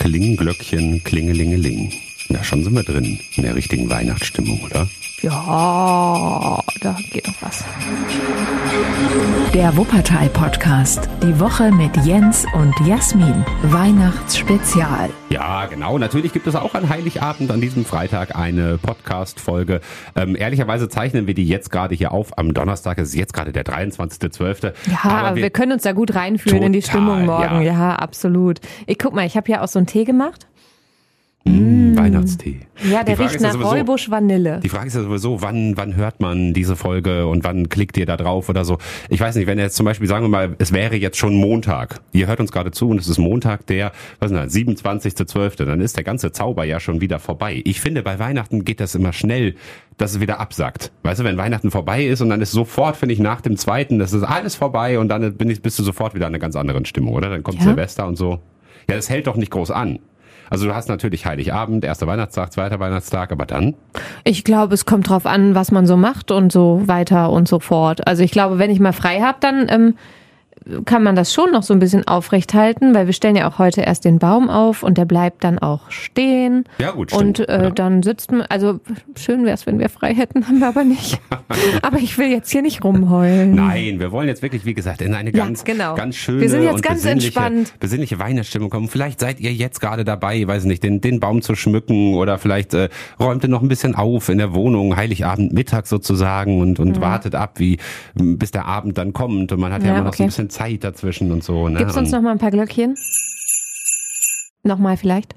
Klingenglöckchen, Klingelingeling. Na, schon sind wir drin in der richtigen Weihnachtsstimmung, oder? Ja, da geht noch was. Der Wuppertal-Podcast. Die Woche mit Jens und Jasmin. Weihnachtsspezial. Ja, genau. Natürlich gibt es auch an Heiligabend an diesem Freitag eine Podcast-Folge. Ähm, ehrlicherweise zeichnen wir die jetzt gerade hier auf. Am Donnerstag ist jetzt gerade der 23.12. Ja, aber wir, wir, können uns da gut reinfühlen in die Stimmung morgen. Ja, ja absolut. Ich guck mal, ich habe ja auch so einen Tee gemacht. Mmh, Weihnachtstee. Ja, der riecht nach ja Räubusch Vanille. Die Frage ist ja sowieso, wann, wann hört man diese Folge und wann klickt ihr da drauf oder so. Ich weiß nicht, wenn jetzt zum Beispiel, sagen wir mal, es wäre jetzt schon Montag. Ihr hört uns gerade zu und es ist Montag, der, was ist das, 27.12., dann ist der ganze Zauber ja schon wieder vorbei. Ich finde, bei Weihnachten geht das immer schnell, dass es wieder absackt. Weißt du, wenn Weihnachten vorbei ist und dann ist sofort, finde ich, nach dem zweiten, das ist alles vorbei und dann bin ich, bist du sofort wieder in einer ganz anderen Stimmung, oder? Dann kommt ja. Silvester und so. Ja, das hält doch nicht groß an. Also du hast natürlich Heiligabend, erster Weihnachtstag, zweiter Weihnachtstag, aber dann? Ich glaube, es kommt drauf an, was man so macht und so weiter und so fort. Also ich glaube, wenn ich mal frei habe, dann ähm, kann man das schon noch so ein bisschen aufrecht halten, weil wir stellen ja auch heute erst den Baum auf und der bleibt dann auch stehen. Ja, gut, stimmt. Und äh, ja. dann sitzt man, also schön wäre es, wenn wir frei hätten, haben wir aber nicht. aber ich will jetzt hier nicht rumheulen. Nein, wir wollen jetzt wirklich, wie gesagt, in eine ganz, ja, genau. ganz schöne wir sind jetzt und ganz besinnliche, entspannt. besinnliche Weihnachtsstimmung kommen. Vielleicht seid ihr jetzt gerade dabei, weiß nicht, den, den Baum zu schmücken oder vielleicht äh, räumt ihr noch ein bisschen auf in der Wohnung, Heiligabend, Mittag sozusagen und, und mhm. wartet ab, wie bis der Abend dann kommt und man hat ja, ja immer noch okay. so ein bisschen Zeit dazwischen und so. Ne? Gibst du uns noch mal ein paar Glöckchen? Nochmal vielleicht?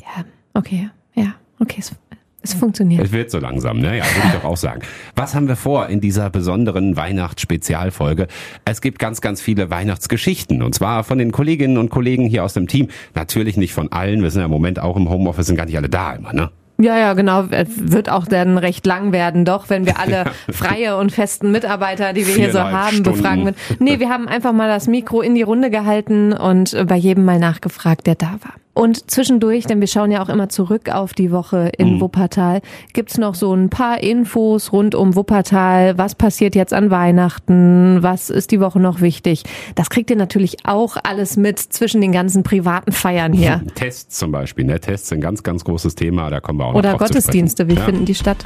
Ja, okay, ja, okay, es, es funktioniert. Es wird so langsam, ne? Ja, würde ich doch auch sagen. Was haben wir vor in dieser besonderen Weihnachtsspezialfolge? Es gibt ganz, ganz viele Weihnachtsgeschichten und zwar von den Kolleginnen und Kollegen hier aus dem Team. Natürlich nicht von allen. Wir sind ja im Moment auch im Homeoffice, sind gar nicht alle da immer, ne? Ja, ja, genau. Wird auch dann recht lang werden, doch, wenn wir alle freie und festen Mitarbeiter, die wir hier so haben, Stunden. befragen wird. Nee, wir haben einfach mal das Mikro in die Runde gehalten und bei jedem mal nachgefragt, der da war. Und zwischendurch, denn wir schauen ja auch immer zurück auf die Woche in mhm. Wuppertal, gibt's noch so ein paar Infos rund um Wuppertal. Was passiert jetzt an Weihnachten? Was ist die Woche noch wichtig? Das kriegt ihr natürlich auch alles mit zwischen den ganzen privaten Feiern hier. Tests zum Beispiel, ne? Tests sind ein ganz, ganz großes Thema. Da kommen wir auch Oder Gottesdienste, wie ja. finden die statt?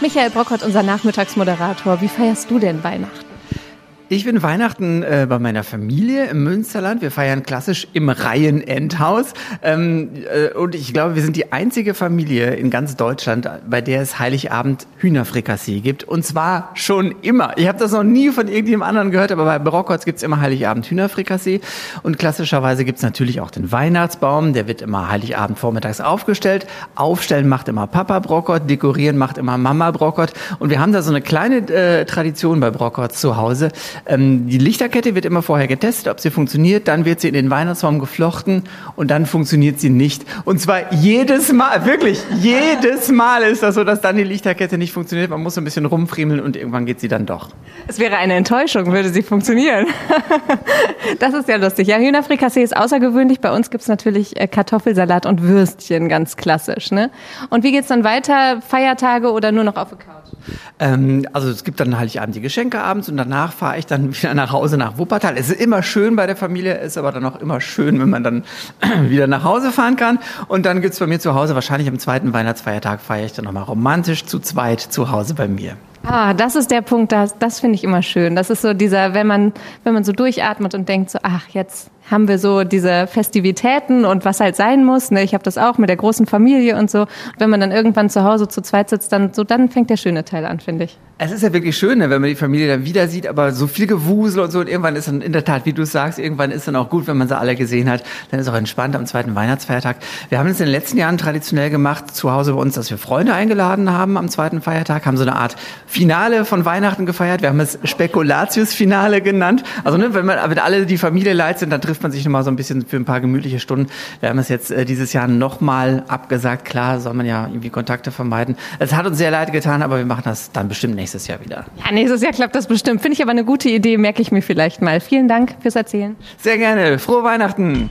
Michael Brockert, unser Nachmittagsmoderator. Wie feierst du denn Weihnachten? Ich bin Weihnachten äh, bei meiner Familie im Münsterland. Wir feiern klassisch im Reihenendhaus. Ähm, äh, und ich glaube, wir sind die einzige Familie in ganz Deutschland, bei der es Heiligabend Hühnerfrikassee gibt. Und zwar schon immer. Ich habe das noch nie von irgendjemand anderen gehört, aber bei Brockholz gibt's immer Heiligabend Hühnerfrikassee. Und klassischerweise gibt's natürlich auch den Weihnachtsbaum. Der wird immer Heiligabend vormittags aufgestellt. Aufstellen macht immer Papa Brockott, dekorieren macht immer Mama Brockott. Und wir haben da so eine kleine äh, Tradition bei Brockott zu Hause. Ähm, die Lichterkette wird immer vorher getestet, ob sie funktioniert. Dann wird sie in den Weihnachtsbaum geflochten und dann funktioniert sie nicht. Und zwar jedes Mal, wirklich jedes Mal ist das so, dass dann die Lichterkette nicht funktioniert. Man muss ein bisschen rumfriemeln und irgendwann geht sie dann doch. Es wäre eine Enttäuschung, würde sie funktionieren. das ist ja lustig. Ja, Hühnerfrikassee ist außergewöhnlich. Bei uns gibt's natürlich äh, Kartoffelsalat und Würstchen, ganz klassisch. Ne? Und wie geht's dann weiter? Feiertage oder nur noch auf Couch? Ähm, also es gibt dann Heiligabend die Geschenke abends und danach fahre ich dann wieder nach Hause nach Wuppertal. Es ist immer schön bei der Familie, ist aber dann auch immer schön, wenn man dann wieder nach Hause fahren kann. Und dann gibt's bei mir zu Hause, wahrscheinlich am zweiten Weihnachtsfeiertag, feiere ich dann nochmal romantisch zu zweit zu Hause bei mir. Ah, das ist der Punkt, das, das finde ich immer schön. Das ist so dieser, wenn man, wenn man so durchatmet und denkt so, ach, jetzt haben wir so diese Festivitäten und was halt sein muss. Ne? Ich habe das auch mit der großen Familie und so. Wenn man dann irgendwann zu Hause zu zweit sitzt, dann so dann fängt der schöne Teil an, finde ich. Es ist ja wirklich schön, ne, wenn man die Familie dann wieder sieht, aber so viel Gewusel und so und irgendwann ist dann in der Tat, wie du sagst, irgendwann ist dann auch gut, wenn man sie alle gesehen hat. Dann ist auch entspannt am zweiten Weihnachtsfeiertag. Wir haben es in den letzten Jahren traditionell gemacht zu Hause bei uns, dass wir Freunde eingeladen haben am zweiten Feiertag, haben so eine Art Finale von Weihnachten gefeiert. Wir haben es Spekulatius-Finale genannt. Also ne, wenn man wenn alle die Familie leid sind, dann trifft man sich nochmal so ein bisschen für ein paar gemütliche Stunden. Wir haben es jetzt äh, dieses Jahr nochmal abgesagt. Klar, soll man ja irgendwie Kontakte vermeiden. Es hat uns sehr leid getan, aber wir machen das dann bestimmt nächstes Jahr wieder. Ja, nächstes Jahr klappt das bestimmt. Finde ich aber eine gute Idee, merke ich mir vielleicht mal. Vielen Dank fürs Erzählen. Sehr gerne. Frohe Weihnachten.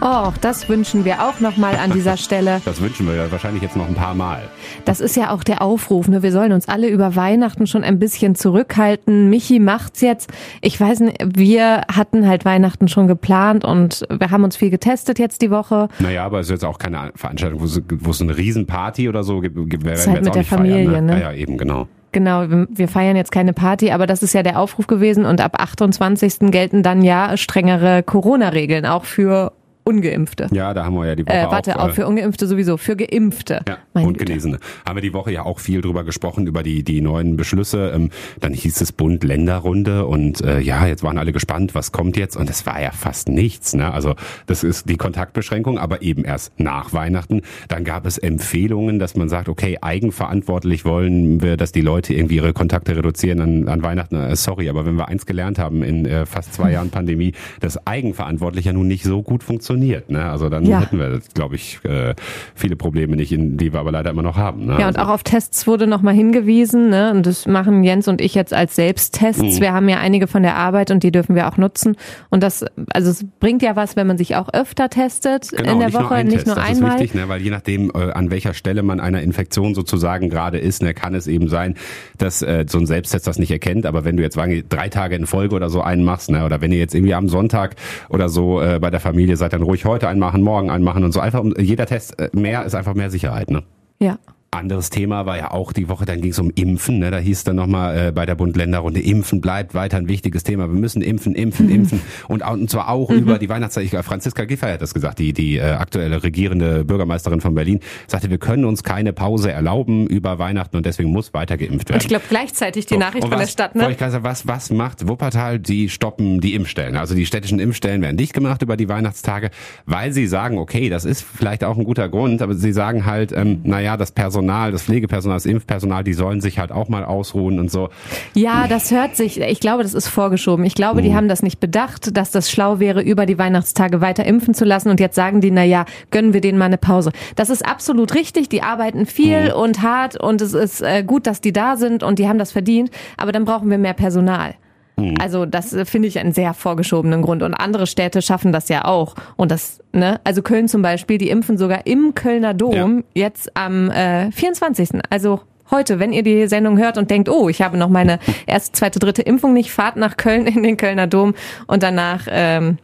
Oh, das wünschen wir auch nochmal an dieser Stelle. Das wünschen wir wahrscheinlich jetzt noch ein paar Mal. Das ist ja auch der Aufruf. Ne? Wir sollen uns alle über Weihnachten schon ein bisschen zurückhalten. Michi macht's jetzt. Ich weiß nicht, wir hatten halt Weihnachten schon geplant und wir haben uns viel getestet jetzt die Woche. Naja, aber es ist jetzt auch keine Veranstaltung, wo es, wo es eine Riesenparty oder so gibt. Wir halt mit der Familie, feiern, ne? ne? Ja, ja, eben, genau. Genau, wir feiern jetzt keine Party, aber das ist ja der Aufruf gewesen und ab 28. gelten dann ja strengere Corona-Regeln, auch für Ungeimpfte. Ja, da haben wir ja die Woche äh, warte, auch, auch für Ungeimpfte sowieso, für Geimpfte. Ja, und Genesene. Haben wir die Woche ja auch viel drüber gesprochen, über die, die neuen Beschlüsse. Ähm, dann hieß es Bund-Länder-Runde und äh, ja, jetzt waren alle gespannt, was kommt jetzt und es war ja fast nichts. Ne? Also das ist die Kontaktbeschränkung, aber eben erst nach Weihnachten. Dann gab es Empfehlungen, dass man sagt, okay, eigenverantwortlich wollen wir, dass die Leute irgendwie ihre Kontakte reduzieren an, an Weihnachten. Äh, sorry, aber wenn wir eins gelernt haben in äh, fast zwei Jahren Pandemie, dass eigenverantwortlich ja nun nicht so gut funktioniert funktioniert. Ne? Also dann ja. hätten wir, glaube ich, äh, viele Probleme nicht, die wir aber leider immer noch haben. Ne? Ja, und also. auch auf Tests wurde nochmal hingewiesen. Ne? Und das machen Jens und ich jetzt als Selbsttests. Mhm. Wir haben ja einige von der Arbeit und die dürfen wir auch nutzen. Und das, also es bringt ja was, wenn man sich auch öfter testet genau, in der Woche, nur nicht Test. nur das einmal. Das ist wichtig, ne? weil je nachdem, äh, an welcher Stelle man einer Infektion sozusagen gerade ist, ne, kann es eben sein, dass äh, so ein Selbsttest das nicht erkennt. Aber wenn du jetzt drei Tage in Folge oder so einen machst, ne, oder wenn ihr jetzt irgendwie am Sonntag oder so äh, bei der Familie seid, dann ruhig heute einen machen, morgen einen machen und so. Einfach jeder Test äh, mehr ist einfach mehr Sicherheit, ne? Ja. Anderes Thema war ja auch die Woche, dann ging es um Impfen. Ne? Da hieß dann nochmal äh, bei der Bund-Länder-Runde, Impfen bleibt weiter ein wichtiges Thema. Wir müssen impfen, impfen, mhm. impfen. Und, und zwar auch mhm. über die Weihnachtszeit. Franziska Giffey hat das gesagt, die, die äh, aktuelle regierende Bürgermeisterin von Berlin, sagte, wir können uns keine Pause erlauben über Weihnachten und deswegen muss weiter geimpft werden. Und ich glaube gleichzeitig die so. Nachricht von der Stadt. Ne? Ich sagen, was, was macht Wuppertal? Die stoppen die Impfstellen. Also die städtischen Impfstellen werden dicht gemacht über die Weihnachtstage, weil sie sagen, okay, das ist vielleicht auch ein guter Grund, aber sie sagen halt, ähm, naja, das Personal, das Pflegepersonal, das Impfpersonal, die sollen sich halt auch mal ausruhen und so. Ja, das hört sich, ich glaube, das ist vorgeschoben. Ich glaube, die mhm. haben das nicht bedacht, dass das schlau wäre, über die Weihnachtstage weiter impfen zu lassen und jetzt sagen die, na ja, gönnen wir denen mal eine Pause. Das ist absolut richtig, die arbeiten viel mhm. und hart und es ist äh, gut, dass die da sind und die haben das verdient, aber dann brauchen wir mehr Personal. Mhm. Also das äh, finde ich einen sehr vorgeschobenen Grund. Und andere Städte schaffen das ja auch. Und das, ne, also Köln zum Beispiel, die impfen sogar im Kölner Dom ja. jetzt am äh, 24. Also heute, wenn ihr die Sendung hört und denkt, oh, ich habe noch meine erste, zweite, dritte Impfung nicht, fahrt nach Köln in den Kölner Dom und danach ähm,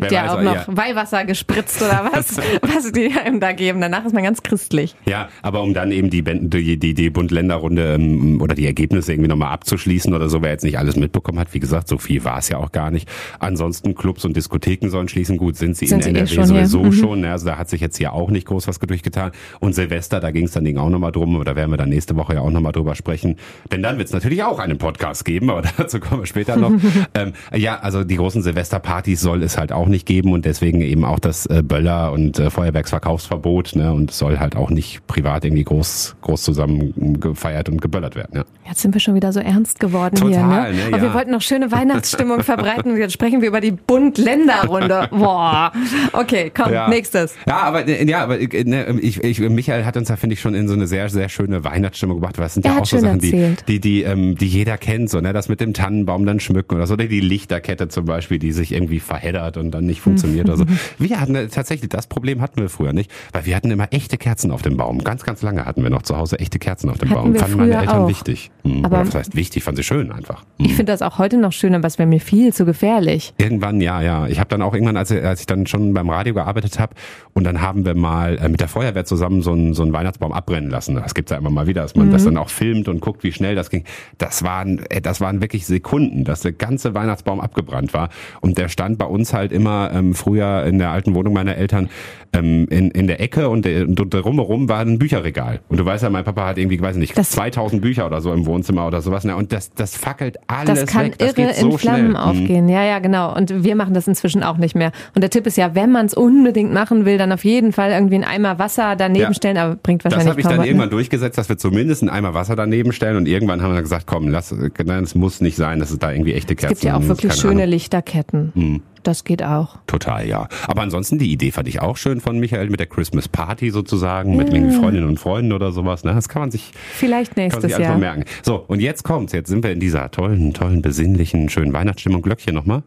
Kriegt ja auch noch ja. Weihwasser gespritzt oder was, was die einem da geben. Danach ist man ganz christlich. Ja, aber um dann eben die, die, die, die Bund-Länder-Runde ähm, oder die Ergebnisse irgendwie nochmal abzuschließen oder so, wer jetzt nicht alles mitbekommen hat, wie gesagt, so viel war es ja auch gar nicht. Ansonsten Clubs und Diskotheken sollen schließen. Gut, sind sie sind in NRW eh sowieso mhm. schon. Ne? Also da hat sich jetzt hier auch nicht groß was durchgetan. Und Silvester, da ging es dann auch nochmal drum, aber da werden wir dann nächste Woche ja auch nochmal drüber sprechen. Denn dann wird es natürlich auch einen Podcast geben, aber dazu kommen wir später noch. ähm, ja, also die großen Silvesterpartys soll es halt auch nicht geben und deswegen eben auch das äh, Böller- und äh, Feuerwerksverkaufsverbot. Ne? Und soll halt auch nicht privat irgendwie groß, groß zusammen gefeiert und geböllert werden. Ja. Jetzt sind wir schon wieder so ernst geworden Total, hier. Ne? Ne? Aber ja. wir wollten noch schöne Weihnachtsstimmung verbreiten. Jetzt sprechen wir über die Bund-Länder-Runde. Boah. Okay, komm, ja. nächstes. Ja, aber äh, ja, aber äh, ne, ich, ich, Michael hat uns da finde ich schon in so eine sehr sehr schöne Weihnachtsstimmung gebracht. Weil es sind er ja auch so Sachen, erzählt. die die die, ähm, die jeder kennt, so ne, das mit dem Tannenbaum dann schmücken oder so, oder die Lichterkette zum Beispiel, die sich irgendwie verheddert und dann nicht funktioniert oder so. Wir hatten äh, tatsächlich das Problem hatten wir früher nicht, weil wir hatten immer echte Kerzen auf dem Baum. Ganz ganz lange hatten wir noch zu Hause echte Kerzen auf dem hatten Baum. Fanden meine Eltern auch. wichtig. Hm. Aber das heißt wichtig, fanden sie schön einfach. Hm. Ich finde das auch heute noch schön, aber es wäre mir viel zu gefährlich. Irgendwann, ja, ja. Ich habe dann auch irgendwann, als, als ich dann schon beim Radio gearbeitet habe, und dann haben wir mal äh, mit der Feuerwehr zusammen so einen, so einen Weihnachtsbaum abbrennen lassen. Das gibt's ja immer mal wieder, dass man mhm. das dann auch filmt und guckt, wie schnell das ging. Das waren, äh, das waren wirklich Sekunden, dass der ganze Weihnachtsbaum abgebrannt war. Und der stand bei uns halt immer ähm, früher in der alten Wohnung meiner Eltern ähm, in, in der Ecke und, der, und drumherum war ein Bücherregal. Und du weißt ja, mein Papa hat irgendwie, weiß nicht, das 2000 Bücher oder so im Wohnzimmer oder sowas. Ne? Und das, das fackelt alles Das kann weg. Das irre so in Flammen schnell. aufgehen. Mhm. Ja, ja, genau. Und wir machen das inzwischen auch nicht mehr. Und der Tipp ist ja, wenn man es unbedingt machen will, dann auf jeden Fall irgendwie einen Eimer Wasser daneben ja. stellen, aber bringt wahrscheinlich Das habe ich dann irgendwann durchgesetzt, dass wir zumindest einen Eimer Wasser daneben stellen und irgendwann haben wir dann gesagt, komm, lass, nein, es muss nicht sein, dass es da irgendwie echte Kerzen gibt. Es gibt ja auch wirklich schöne Ahnung. Lichterketten. Mhm. Das geht auch. Total, ja. Aber ansonsten, die Idee fand ich auch schön von Michael mit der Christmas Party sozusagen, mit irgendwie Freundinnen und Freunden oder sowas. Ne? Das kann man sich vielleicht nächstes kann man sich Jahr merken. So, und jetzt kommt's. Jetzt sind wir in dieser tollen, tollen, besinnlichen, schönen Weihnachtsstimmung. Glöckchen nochmal.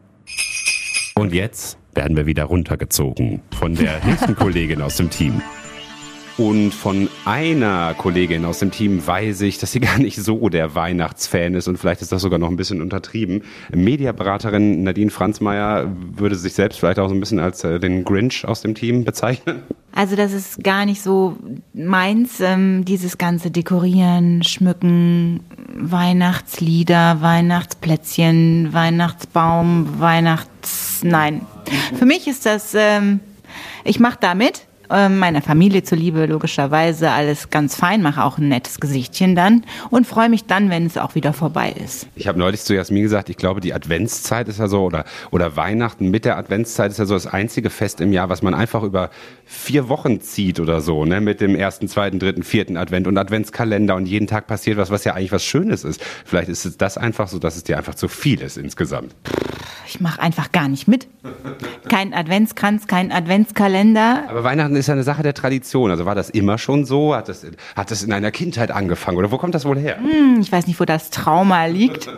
Und jetzt werden wir wieder runtergezogen von der nächsten Kollegin aus dem Team. Und von einer Kollegin aus dem Team weiß ich, dass sie gar nicht so der Weihnachtsfan ist und vielleicht ist das sogar noch ein bisschen untertrieben. Mediaberaterin Nadine Franzmeier würde sich selbst vielleicht auch so ein bisschen als äh, den Grinch aus dem Team bezeichnen. Also das ist gar nicht so meins, ähm, dieses ganze Dekorieren, Schmücken, Weihnachtslieder, Weihnachtsplätzchen, Weihnachtsbaum, Weihnachts... Nein. Für mich ist das, ähm, ich mache da ähm, meiner Familie zuliebe logischerweise alles ganz fein, mache auch ein nettes Gesichtchen dann und freue mich dann, wenn es auch wieder vorbei ist. Ich habe neulich zu Jasmin gesagt, ich glaube, die Adventszeit ist ja so oder oder Weihnachten mit der Adventszeit ist ja so das einzige Fest im Jahr, was man einfach über vier Wochen zieht oder so, ne, mit dem ersten, zweiten, dritten, vierten Advent und Adventskalender und jeden Tag passiert was, was ja eigentlich was Schönes ist. Vielleicht ist es das einfach so, dass es dir einfach zu viel ist insgesamt. Ich mache einfach gar nicht mit. Kein Adventskranz, kein Adventskalender. Aber Weihnachten ist ja eine Sache der Tradition. Also war das immer schon so? Hat das, hat das in einer Kindheit angefangen? Oder wo kommt das wohl her? Hm, ich weiß nicht, wo das Trauma liegt.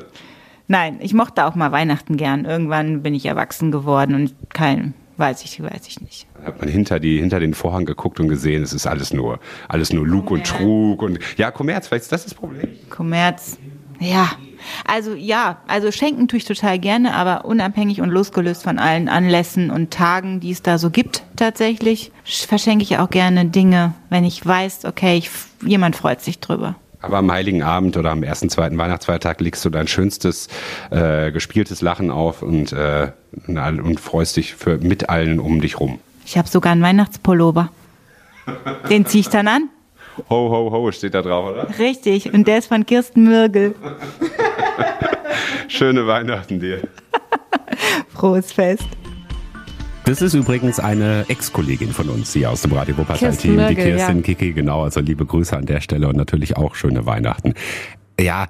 Nein, ich mochte auch mal Weihnachten gern. Irgendwann bin ich erwachsen geworden und kein, weiß ich, weiß ich nicht. Da hat man hinter, die, hinter den Vorhang geguckt und gesehen, es ist alles nur, alles nur Lug und Trug und, ja, Kommerz, vielleicht ist das das Problem. Kommerz, ja. Also ja, also schenken tue ich total gerne, aber unabhängig und losgelöst von allen Anlässen und Tagen, die es da so gibt, tatsächlich, verschenke ich auch gerne Dinge, wenn ich weiß, okay, ich, jemand freut sich drüber. Aber am Heiligen Abend oder am ersten, zweiten Weihnachtsfeiertag legst du dein schönstes äh, gespieltes Lachen auf und, äh, und freust dich für, mit allen um dich rum. Ich habe sogar einen Weihnachtspullover. Den ziehe ich dann an. Ho, ho, ho steht da drauf, oder? Richtig, und der ist von Kirsten Mürgel. Schöne Weihnachten dir. Frohes Fest. Das ist übrigens eine Ex-Kollegin von uns hier aus dem Radio Wuppertal-Team, die Kirsten ja. Kiki, genau. Also liebe Grüße an der Stelle und natürlich auch schöne Weihnachten. Ja,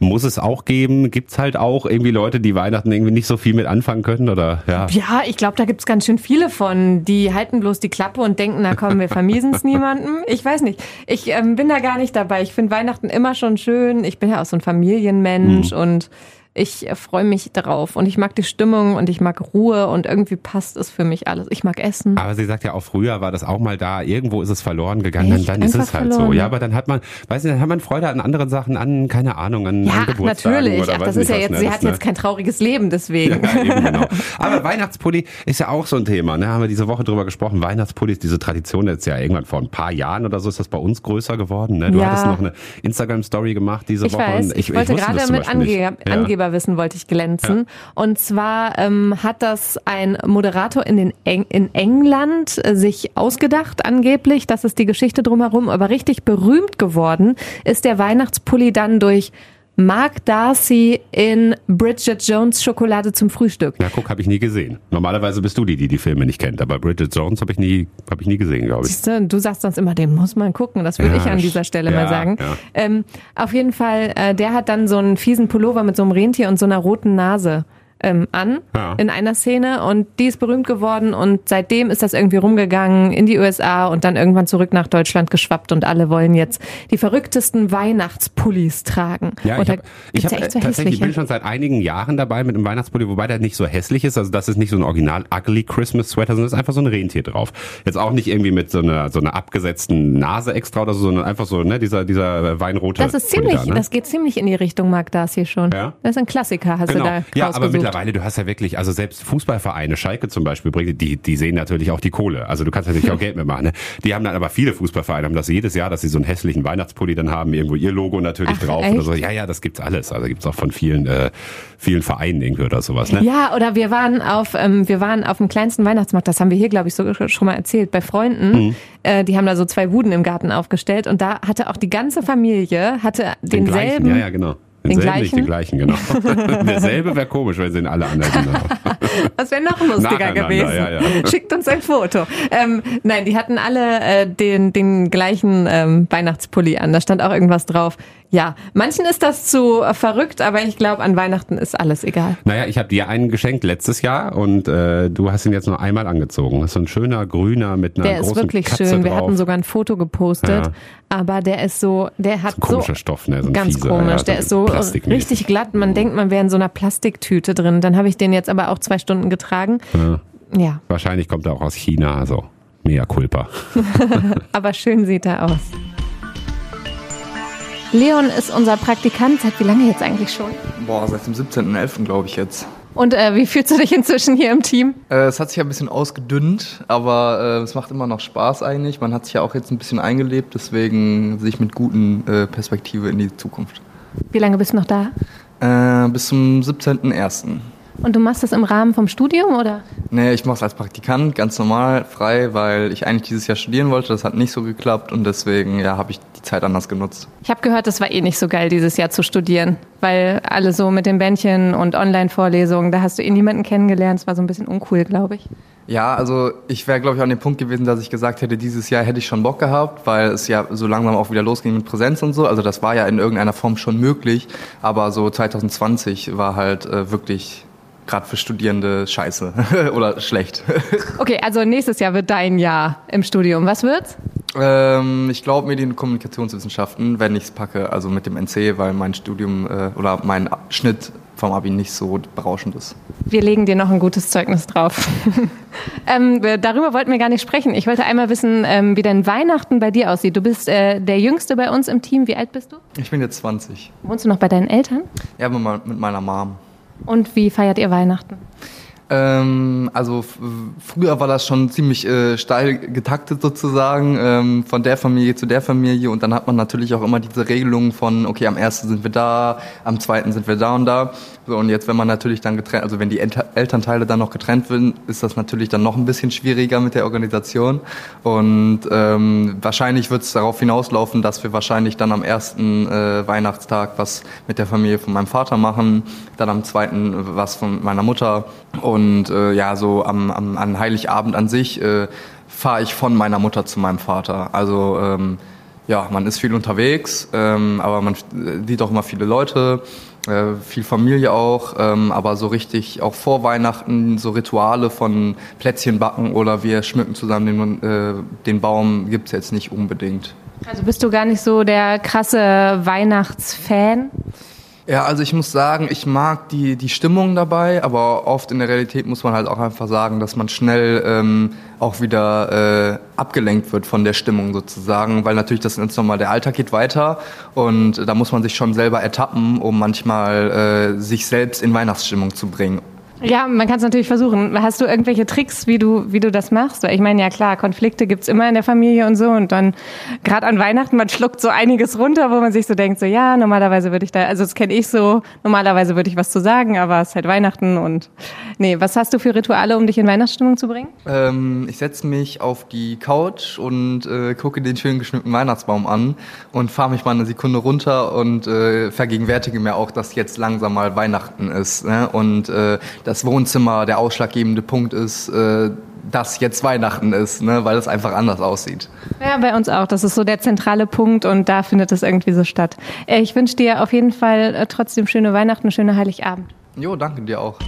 muss es auch geben? Gibt's halt auch irgendwie Leute, die Weihnachten irgendwie nicht so viel mit anfangen können, oder? Ja, ja ich glaube, da gibt's ganz schön viele von. Die halten bloß die Klappe und denken, na komm, wir vermiesen's niemandem. Ich weiß nicht. Ich ähm, bin da gar nicht dabei. Ich finde Weihnachten immer schon schön. Ich bin ja auch so ein Familienmensch mhm. und ich freue mich darauf und ich mag die Stimmung und ich mag Ruhe und irgendwie passt es für mich alles. Ich mag Essen. Aber sie sagt ja auch früher war das auch mal da. Irgendwo ist es verloren gegangen. Echt? Dann, dann ist es halt verloren. so. Ja, aber dann hat man, weiß nicht, dann hat man Freude an anderen Sachen, an keine Ahnung, an, ja, an Geburtstagen natürlich. Oder Ach, das ist ja jetzt, ne? sie hat ne? jetzt kein trauriges Leben deswegen. Ja, eben, genau. Aber Weihnachtspulli ist ja auch so ein Thema. Ne? Haben wir diese Woche drüber gesprochen. Weihnachtspulli ist diese Tradition jetzt ja irgendwann vor ein paar Jahren oder so ist das bei uns größer geworden. Ne? Du ja. hattest noch eine Instagram Story gemacht diese ich Woche. Weiß. Ich, ich wollte ich gerade mit Ange Angeberwissen wollte ich glänzen glänzen. Ja. Und zwar ähm, hat das ein Moderator in, den Eng in England äh, sich ausgedacht, angeblich. Das ist die Geschichte drumherum. Aber richtig berühmt geworden ist der Weihnachtspulli dann durch Mark Darcy in Bridget Jones Schokolade zum Frühstück. Ja, guck, habe ich nie gesehen. Normalerweise bist du die, die die Filme nicht kennt, aber Bridget Jones habe ich nie, habe ich nie gesehen, glaube ich. Siehste, du sagst sonst immer, den muss man gucken. Das würde ja, ich an dieser Stelle ja, mal sagen. Ja. Ähm, auf jeden Fall, äh, der hat dann so einen fiesen Pullover mit so einem Rentier und so einer roten Nase ähm, an ja. in einer Szene und die ist berühmt geworden und seitdem ist das irgendwie rumgegangen in die USA und dann irgendwann zurück nach Deutschland geschwappt und alle wollen jetzt die verrücktesten Weihnachtspullis tragen. Ja, und ich habe hab, ja so tatsächlich, ich bin schon seit einigen Jahren dabei mit einem Weihnachtspulli, wobei der nicht so hässlich ist, also das ist nicht so ein original ugly Christmas Sweater, sondern ist einfach so ein Rentier drauf. Jetzt auch nicht irgendwie mit so einer so einer abgesetzten Nase extra oder so, sondern einfach so, ne, dieser dieser weinrote Das ist ziemlich, da, ne? das geht ziemlich in die Richtung Mark Darcy schon. Ja? Das ist ein Klassiker, hast genau. du da Ja, aber mittlerweile, du hast ja wirklich, also selbst Fußballvereine, Schalke zum Beispiel, die, die sehen natürlich auch die Kohle. Also du kannst natürlich auch Geld mitmachen. Ne? Die haben dann aber viele Fußballvereine haben das jedes Jahr, dass sie so einen hässlichen Weihnachtspulli dann haben, irgendwo ihr Logo natürlich Ach, drauf echt? oder so. Ja, ja, das gibt's alles. Also gibt's auch von vielen, äh, vielen Vereinen irgendwie oder sowas. Ne? Ja, oder wir waren auf, ähm, wir waren auf dem kleinsten Weihnachtsmarkt, das haben wir hier, glaube ich, so schon mal erzählt, bei Freunden. Mhm. Äh, die haben da so zwei Buden im Garten aufgestellt und da hatte auch die ganze Familie, hatte Den denselben. Gleichen, ja, ja, genau den gleichen? nicht den gleichen, genau. Derselbe wäre komisch, weil sie sind alle anderen. Genau. Das wäre noch lustiger gewesen. Ja, ja. Schickt uns ein Foto. Ähm, nein, die hatten alle äh, den, den gleichen ähm, Weihnachtspulli an. Da stand auch irgendwas drauf. Ja, manchen ist das zu verrückt, aber ich glaube, an Weihnachten ist alles egal. Naja, ich habe dir einen geschenkt letztes Jahr und äh, du hast ihn jetzt nur einmal angezogen. Das ist so ein schöner grüner mit einer der großen ist wirklich Katze schön. Drauf. Wir hatten sogar ein Foto gepostet, Ja. aber der ist so, der hat So Stoff, ne? So ganz fieser, komisch. ja, der ist so richtig glatt. Man denkt, man wäre in so einer Plastiktüte drin. Dann habe ich den jetzt aber auch zwei Stunden getragen. Ja. Ja, Wahrscheinlich kommt er auch aus China, also mea culpa. aber schön sieht er aus. Leon ist unser Praktikant. Seit wie lange jetzt eigentlich schon? Boah, seit dem 17.11. glaube ich jetzt. Und äh, wie fühlst du dich inzwischen hier im Team? Äh, es hat sich ja ein bisschen ausgedünnt, aber äh, es macht immer noch Spaß eigentlich. Man hat sich ja auch jetzt ein bisschen eingelebt, deswegen sehe ich mit guten äh, Perspektive in die Zukunft. Wie lange bist du noch da? Äh, bis zum 17.01. Und du machst das im Rahmen vom Studium oder? Nee, ich mache es als Praktikant ganz normal, frei, weil ich eigentlich dieses Jahr studieren wollte. Das hat nicht so geklappt und deswegen ja, habe ich die Zeit anders genutzt. Ich habe gehört, das war eh nicht so geil, dieses Jahr zu studieren, weil alle so mit den Bändchen und Online-Vorlesungen, da hast du eh niemanden kennengelernt. Es war so ein bisschen uncool, glaube ich. Ja, also ich wäre, glaube ich, an dem Punkt gewesen, dass ich gesagt hätte, dieses Jahr hätte ich schon Bock gehabt, weil es ja so langsam auch wieder losging mit Präsenz und so. Also das war ja in irgendeiner Form schon möglich, aber so 2020 war halt äh, wirklich gerade für Studierende scheiße oder schlecht. Okay, also nächstes Jahr wird dein Jahr im Studium. Was wird's? ähm, ich glaube Medien- und Kommunikationswissenschaften, wenn ich es packe, also mit dem NC, weil mein Studium äh, oder mein Schnitt vom Abi nicht so berauschend ist. Wir legen dir noch ein gutes Zeugnis drauf. ähm, darüber wollten wir gar nicht sprechen. Ich wollte einmal wissen, ähm, wie dein Weihnachten bei dir aussieht. Du bist äh, der Jüngste bei uns im Team. Wie alt bist du? Ich bin jetzt 20. Wohnst du noch bei deinen Eltern? Ja, mit, mit meiner Mom. Und wie feiert ihr Weihnachten? Ähm, also früher war das schon ziemlich äh, steil getaktet sozusagen, ähm, von der Familie zu der Familie und dann hat man natürlich auch immer diese Regelungen von, okay, am ersten sind wir da, am zweiten sind wir da und da. So, und jetzt, wenn man natürlich dann getrennt, also wenn die Elter Elternteile dann noch getrennt werden, ist das natürlich dann noch ein bisschen schwieriger mit der Organisation. Und ähm, wahrscheinlich wird es darauf hinauslaufen, dass wir wahrscheinlich dann am ersten äh, Weihnachtstag was mit der Familie von meinem Vater machen, dann am zweiten was von meiner Mutter. Und äh, ja, so am, am an Heiligabend an sich äh, fahre ich von meiner Mutter zu meinem Vater. Also ähm, ja, man ist viel unterwegs, ähm, aber man sieht auch immer viele Leute, äh, viel Familie auch, ähm, aber so richtig auch vor Weihnachten so Rituale von Plätzchen backen oder wir schmücken zusammen den, äh, den Baum gibt's jetzt nicht unbedingt. Also bist du gar nicht so der krasse Weihnachtsfan? Ja, also ich muss sagen, ich mag die, die Stimmung dabei, aber oft in der Realität muss man halt auch einfach sagen, dass man schnell ähm, auch wieder äh, abgelenkt wird von der Stimmung sozusagen, weil natürlich das ganz normal, der Alltag geht weiter und da muss man sich schon selber ertappen, um manchmal äh, sich selbst in Weihnachtsstimmung zu bringen. Ja, man kann es natürlich versuchen. Hast du irgendwelche Tricks, wie du, wie du das machst? Weil ich meine, ja klar, Konflikte gibt's immer in der Familie und so. Und dann gerade an Weihnachten, man schluckt so einiges runter, wo man sich so denkt, so ja, normalerweise würde ich da, also das kenne ich so, normalerweise würde ich was zu sagen, aber es ist halt Weihnachten und nee, was hast du für Rituale, um dich in Weihnachtsstimmung zu bringen? Ähm, ich setze mich auf die Couch und äh, gucke den schön geschmückten Weihnachtsbaum an und fahre mich mal eine Sekunde runter und äh, vergegenwärtige mir auch, dass jetzt langsam mal Weihnachten ist ne? und äh, das Wohnzimmer der ausschlaggebende Punkt ist, äh, dass jetzt Weihnachten ist, ne? weil es einfach anders aussieht. Ja, bei uns auch. Das ist so der zentrale Punkt und da findet es irgendwie so statt. Äh, Ich wünsche dir auf jeden Fall äh, trotzdem schöne Weihnachten, schöne Heiligabend. Jo, danke dir auch.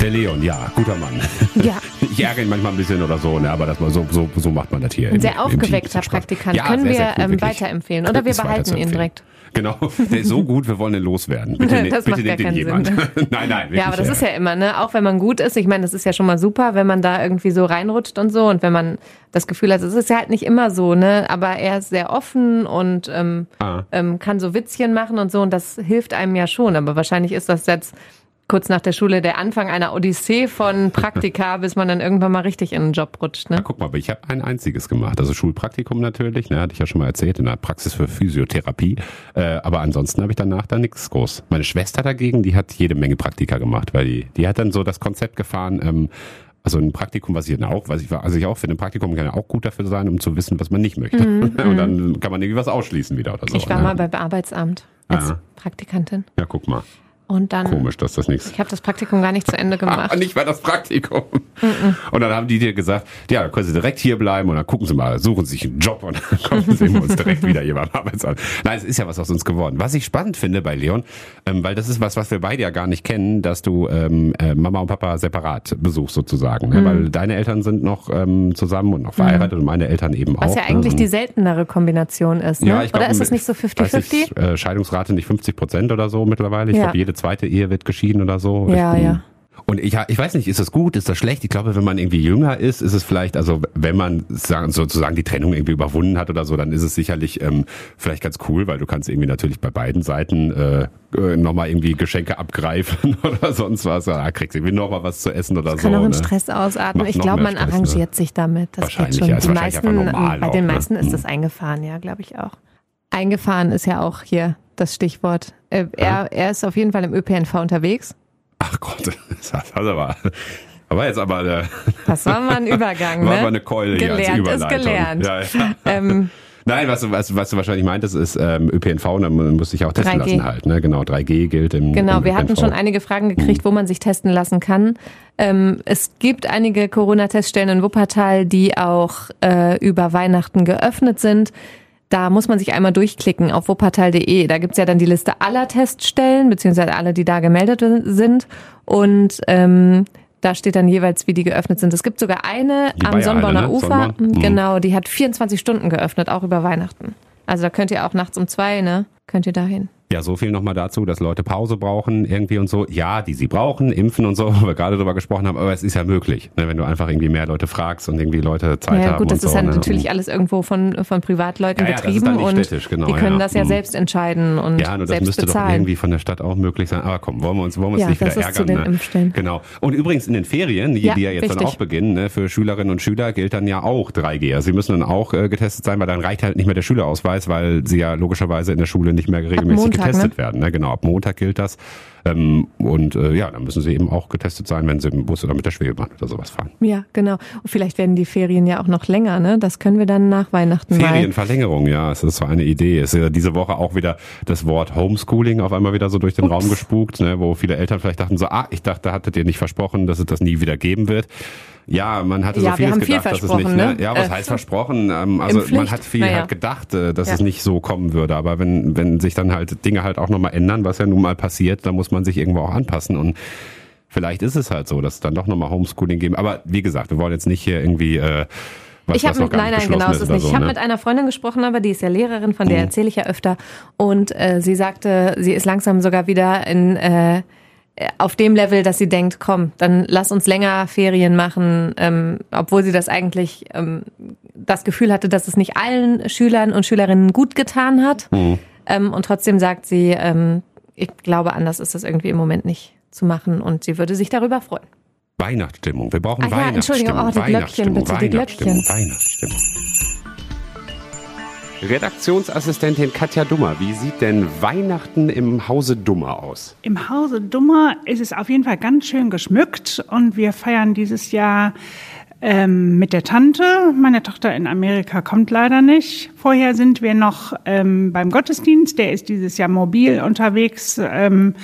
Der Leon, ja, guter Mann. Ja. Ich ärgere ihn manchmal ein bisschen oder so, ne, aber das mal so, so, so macht man das hier. Ein im- sehr im aufgeweckter Spaß. Praktikant. Ja, Können sehr, wir sehr cool, ähm, weiterempfehlen oder wir behalten ihn direkt. Genau, der ist so gut, wir wollen ihn loswerden. Bitte, ne- Das bitte macht gar nehmt keinen jemand. Sinn. nein, nein. Wirklich, Ja, aber das ist ja immer, ne? Auch wenn man gut ist, ich meine, das ist ja schon mal super, wenn man da irgendwie so reinrutscht und so und wenn man das Gefühl hat, es ist ja halt nicht immer so, ne? Aber er ist sehr offen und ähm, Ah. ähm, kann so Witzchen machen und so und das hilft einem ja schon. Aber wahrscheinlich ist das jetzt kurz nach der Schule der Anfang einer Odyssee von Praktika, bis man dann irgendwann mal richtig in den Job rutscht, Ja, ne? guck mal, aber ich habe ein einziges gemacht. Also Schulpraktikum natürlich, ne, hatte ich ja schon mal erzählt, in der Praxis für Physiotherapie. Äh, aber ansonsten habe ich danach da nichts groß. Meine Schwester dagegen, die hat jede Menge Praktika gemacht, weil die, die hat dann so das Konzept gefahren, ähm, also ein Praktikum, was ich dann auch, was ich war, also ich auch finde, ein Praktikum kann ja auch gut dafür sein, um zu wissen, was man nicht möchte. Und dann kann man irgendwie was ausschließen wieder oder so. Mhm, Ich war ne? mal beim Arbeitsamt als Ah. Praktikantin. Ja, guck mal. Und dann. Komisch, dass das nichts. Ich habe das Praktikum gar nicht zu Ende gemacht. Nicht mal das Praktikum. Und dann haben die dir gesagt, ja, dann können Sie direkt hier bleiben und dann gucken Sie mal, suchen Sie sich einen Job und dann kommen wir uns direkt wieder hier beim Arbeitsamt. Nein, es ist ja was aus uns geworden. Was ich spannend finde bei Leon, ähm, weil das ist was, was wir beide ja gar nicht kennen, dass du ähm, äh, Mama und Papa separat besuchst sozusagen. Ne? Weil deine Eltern sind noch ähm, zusammen und noch verheiratet und meine Eltern eben auch. Was ja ne? eigentlich Und- die seltenere Kombination ist. Ne? ja, ich glaub, Oder ist es nicht so weiß 50-50? nicht, äh, Scheidungsrate nicht 50 Prozent oder so mittlerweile. Ich Ja. glaube, jede zweite Ehe wird geschieden oder so. Ja, ich, ja. Und ich, ich weiß nicht, ist das gut, ist das schlecht? Ich glaube, wenn man irgendwie jünger ist, ist es vielleicht, also wenn man sagen, sozusagen die Trennung irgendwie überwunden hat oder so, dann ist es sicherlich ähm, vielleicht ganz cool, weil du kannst irgendwie natürlich bei beiden Seiten äh, nochmal irgendwie Geschenke abgreifen oder sonst was. Da kriegst du irgendwie nochmal was zu essen oder Das kann so. auch in ne? Stress ausatmen. Macht Ich glaube, man Stress, arrangiert ne? sich damit. Das geht Wahrscheinlich, schon. ja, ist die wahrscheinlich meisten, normal bei auch, den ne? meisten ist Mhm. das eingefahren, ja, glaube ich auch. Eingefahren ist ja auch hier das Stichwort. Äh, er, er ist auf jeden Fall im ÖPNV unterwegs. Ach Gott, das hat aber, aber jetzt aber eine, Das war mal ein Übergang, war ne? mal eine Keule hier als Gelernt ist Überleitung. gelernt. Ja, ja. Ähm, Nein, was du, was, was du wahrscheinlich meintest, ist ähm, ÖPNV, und dann muss sich auch testen 3G. lassen halt. Ne? Genau, 3G gilt im Genau, im wir hatten schon einige Fragen gekriegt, wo man sich testen lassen kann. Ähm, es gibt einige Corona-Teststellen in Wuppertal, die auch äh, über Weihnachten geöffnet sind. Da muss man sich einmal durchklicken auf wuppertal.de. Da gibt's ja dann die Liste aller Teststellen, beziehungsweise alle, die da gemeldet sind. Und ähm, da steht dann jeweils, wie die geöffnet sind. Es gibt sogar eine Die am Sonnborner ne? Ufer. Sonnborn? Mhm. Genau, die hat 24 Stunden geöffnet, auch über Weihnachten. Also da könnt ihr auch nachts um zwei, ne? Könnt ihr da hin. Ja, so viel nochmal dazu, dass Leute Pause brauchen irgendwie und so. Ja, die sie brauchen, impfen und so, wo wir gerade drüber gesprochen haben, aber es ist ja möglich, ne, wenn du einfach irgendwie mehr Leute fragst und irgendwie Leute Zeit Ja, haben gut, das und ist so. ja ne? natürlich alles irgendwo von, von Privatleuten Ja, ja, das betrieben dann und genau, die können ja. das ja Mhm. selbst entscheiden und Ja, und das müsste doch bezahlen. irgendwie von der Stadt auch möglich sein. Aber komm, wollen wir uns, wollen wir uns Ja, nicht wieder das ärgern. zu den ne? Impfstellen. Genau. Und übrigens in den Ferien, die, Ja, die ja jetzt dann richtig. auch beginnen, ne, für Schülerinnen und Schüler gilt dann ja auch 3G. Also sie müssen dann auch äh, getestet sein, weil dann reicht halt nicht mehr der Schülerausweis, weil sie ja logischerweise in der Schule nicht mehr regelmäßig Montag, getestet ne? werden. Ne? Genau, ab Montag gilt das. Ähm, und äh, ja, dann müssen sie eben auch getestet sein, wenn sie im Bus oder mit der Schwebebahn oder sowas fahren. Ja, genau. Und vielleicht werden die Ferien ja auch noch länger, ne? Das können wir dann nach Weihnachten mal. Ferienverlängerung, ja, es ist so eine Idee. Es ist ja diese Woche auch wieder das Wort Homeschooling auf einmal wieder so durch den Ups. Raum gespukt, ne, wo viele Eltern vielleicht dachten so, ah, ich dachte, hattet ihr nicht versprochen, dass es das nie wieder geben wird. Ja, man hatte Ja, so vieles haben viel gedacht, dass es nicht, versprochen, ne? ne? Ja, was Äh, heißt versprochen? Ähm, also man hat viel Naja. halt gedacht, äh, dass Ja. es nicht so kommen würde. Aber wenn, wenn sich dann halt Dinge halt auch nochmal ändern, was ja nun mal passiert, dann muss man sich irgendwo auch anpassen und Vielleicht ist es halt so, dass es dann doch nochmal Homeschooling geben. Aber wie gesagt, wir wollen jetzt nicht hier irgendwie äh, was, ich habe mit, nein, nein, genau, es ist oder nicht. so, ich habe ne? mit einer Freundin gesprochen, aber die ist ja Lehrerin, von der Mhm. erzähle ich ja öfter. Und äh, sie sagte, sie ist langsam sogar wieder in äh, auf dem Level, dass sie denkt, komm, dann lass uns länger Ferien machen, ähm, obwohl sie das eigentlich ähm, das Gefühl hatte, dass es nicht allen Schülern und Schülerinnen gut getan hat. Mhm. Ähm, und trotzdem sagt sie, ähm, ich glaube, anders ist das irgendwie im Moment nicht zu machen und sie würde sich darüber freuen. Weihnachtsstimmung. Wir brauchen Ah ja, Weihnachtsstimmung. Entschuldigung, oh, die Glöckchen, Weihnachtsstimmung, bitte, die Weihnachtsstimmung, Weihnachtsstimmung. Redaktionsassistentin Katja Dummer, wie sieht denn Weihnachten im Hause Dummer aus? Im Hause Dummer ist es auf jeden Fall ganz schön geschmückt und wir feiern dieses Jahr ähm, mit der Tante. Meine Tochter in Amerika kommt leider nicht. Vorher sind wir noch ähm, beim Gottesdienst. Der ist dieses Jahr mobil unterwegs. Ähm,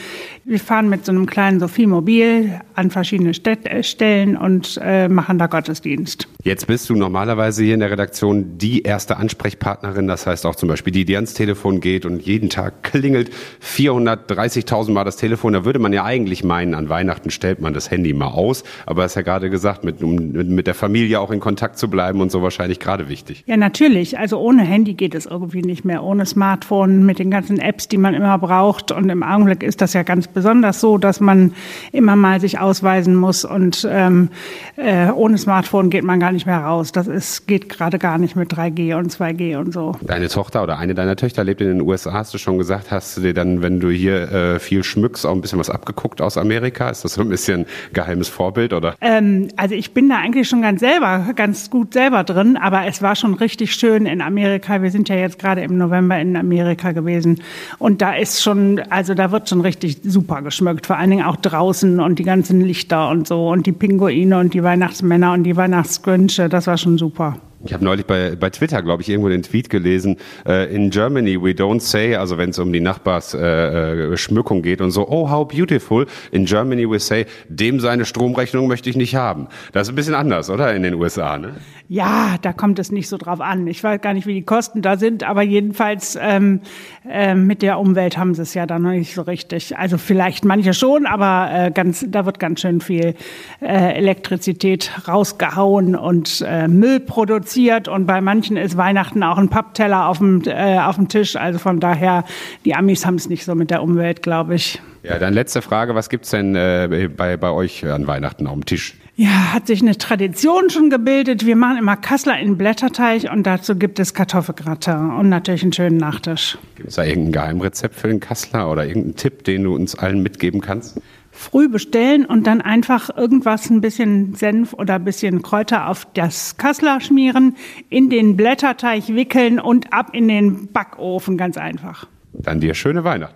wir fahren mit so einem kleinen Sophie-Mobil an verschiedene Städt äh, Stellen und äh, machen da Gottesdienst. Jetzt bist du normalerweise hier in der Redaktion die erste Ansprechpartnerin. Das heißt auch zum Beispiel die, die ans Telefon geht und jeden Tag klingelt 430.000 Mal das Telefon. Da würde man ja eigentlich meinen, an Weihnachten stellt man das Handy mal aus. Aber hast ja gerade gesagt, mit, um mit der Familie auch in Kontakt zu bleiben und so wahrscheinlich gerade wichtig. Ja, natürlich. Also ohne Handy geht es irgendwie nicht mehr. Ohne Smartphone mit den ganzen Apps, die man immer braucht. Und im Augenblick ist das ja ganz besonders so, dass man immer mal sich ausweisen muss. Und ähm, äh, ohne Smartphone geht man gar nicht mehr raus. Das ist, geht gerade gar nicht mit 3G und 2G und so. Deine Tochter oder eine deiner Töchter lebt in den USA, hast du schon gesagt. Hast du dir dann, wenn du hier äh, viel schmückst, auch ein bisschen was abgeguckt aus Amerika? Ist das so ein bisschen geheimes Vorbild oder? Ähm, also ich bin da eigentlich schon ganz selber, ganz gut selber drin, aber es war schon richtig schön in Amerika. Wir sind ja jetzt gerade im November in Amerika gewesen und da ist schon, also da wird schon richtig super geschmückt, vor allen Dingen auch draußen und die ganzen Lichter und so und die Pinguine und die Weihnachtsmänner und die Weihnachtsgrinsche, das war schon super. Ich habe neulich bei, bei Twitter, glaube ich, irgendwo den Tweet gelesen, äh, in Germany we don't say, also wenn es um die Nachbarsschmückung äh, geht und so, oh, how beautiful. In Germany we say, dem seine Stromrechnung möchte ich nicht haben. Das ist ein bisschen anders, oder, in den USA, ne? Ja, da kommt es nicht so drauf an. Ich weiß gar nicht, wie die Kosten da sind, aber jedenfalls ähm, äh, mit der Umwelt haben sie es ja da noch nicht so richtig. Also vielleicht manche schon, aber äh, ganz, da wird ganz schön viel äh, Elektrizität rausgehauen und äh, Müll produziert und bei manchen ist Weihnachten auch ein Pappteller auf dem, äh, auf dem Tisch. Also von daher, die Amis haben es nicht so mit der Umwelt, glaube ich. Ja, dann letzte Frage, was gibt's denn äh, bei, bei euch an Weihnachten auf dem Tisch? Ja, hat sich eine Tradition schon gebildet. Wir machen immer Kassler in Blätterteig und dazu gibt es Kartoffelgratin und natürlich einen schönen Nachtisch. Gibt es da irgendein Geheimrezept für den Kassler oder irgendeinen Tipp, den du uns allen mitgeben kannst? Früh bestellen und dann einfach irgendwas, ein bisschen Senf oder ein bisschen Kräuter auf das Kassler schmieren, in den Blätterteig wickeln und ab in den Backofen, ganz einfach. Dann dir schöne Weihnachten.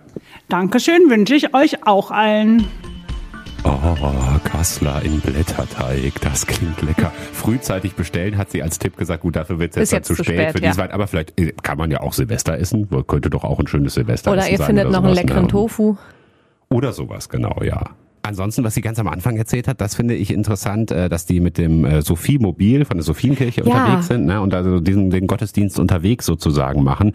Dankeschön, wünsche ich euch auch allen. Oh, Kassler in Blätterteig, das klingt lecker. Frühzeitig bestellen, hat sie als Tipp gesagt. Gut, dafür wird es jetzt, jetzt zu spät, spät für ja. diese Weihnachten. Aber vielleicht äh, kann man ja auch Silvester essen. Könnte doch auch ein schönes Silvester oder essen sein. Oder ihr findet noch einen leckeren Tofu. Oder sowas, genau, ja. Ansonsten, was sie ganz am Anfang erzählt hat, das finde ich interessant, äh, dass die mit dem äh, Sophie-Mobil von der Sophienkirche ja. unterwegs sind ne, und also diesen den Gottesdienst unterwegs sozusagen machen.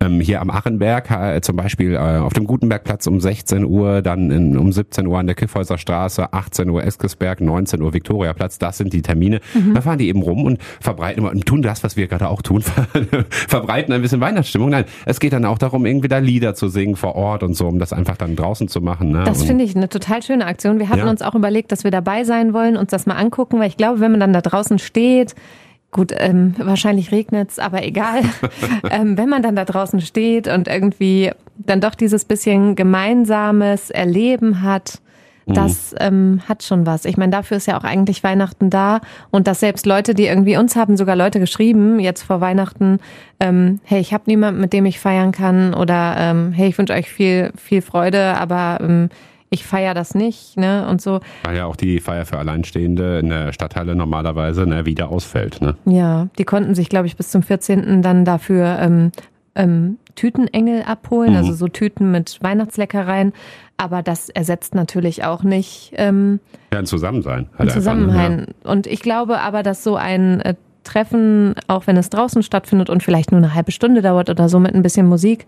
Ähm, hier am Achenberg äh, zum Beispiel äh, auf dem Gutenbergplatz um 16 Uhr, dann in, um 17 Uhr an der Kiffhäuser Straße, 18 Uhr Eskesberg, 19 Uhr Viktoriaplatz. Das sind die Termine. Mhm. Da fahren die eben rum und verbreiten und tun das, was wir gerade auch tun, verbreiten ein bisschen Weihnachtsstimmung. Nein, es geht dann auch darum, irgendwie da Lieder zu singen vor Ort und so, um das einfach dann draußen zu machen. Ne? Das finde ich eine total schöne Aktion. Wir hatten ja. uns auch überlegt, dass wir dabei sein wollen, uns das mal angucken, weil ich glaube, wenn man dann da draußen steht, Gut, ähm, wahrscheinlich regnet's, aber egal. ähm, wenn man dann da draußen steht und irgendwie dann doch dieses bisschen gemeinsames Erleben hat, mhm. das ähm, hat schon was. Ich meine, dafür ist ja auch eigentlich Weihnachten da und dass selbst Leute, die irgendwie uns haben, sogar Leute geschrieben jetzt vor Weihnachten, ähm, hey, ich habe niemanden, mit dem ich feiern kann oder ähm, hey, ich wünsche euch viel viel Freude, aber ähm, ich feiere das nicht, ne? Und so. Weil ja auch die Feier für Alleinstehende in der Stadthalle normalerweise ne, wieder ausfällt, ne? Ja, die konnten sich, glaube ich, bis zum 14. dann dafür ähm, ähm, Tütenengel abholen, mhm. also so Tüten mit Weihnachtsleckereien. Aber das ersetzt natürlich auch nicht ähm, ja, ein Zusammensein. Halt ein Zusammenhang. Einfach, ja. Und ich glaube aber, dass so ein äh, Treffen, auch wenn es draußen stattfindet und vielleicht nur eine halbe Stunde dauert oder so mit ein bisschen Musik,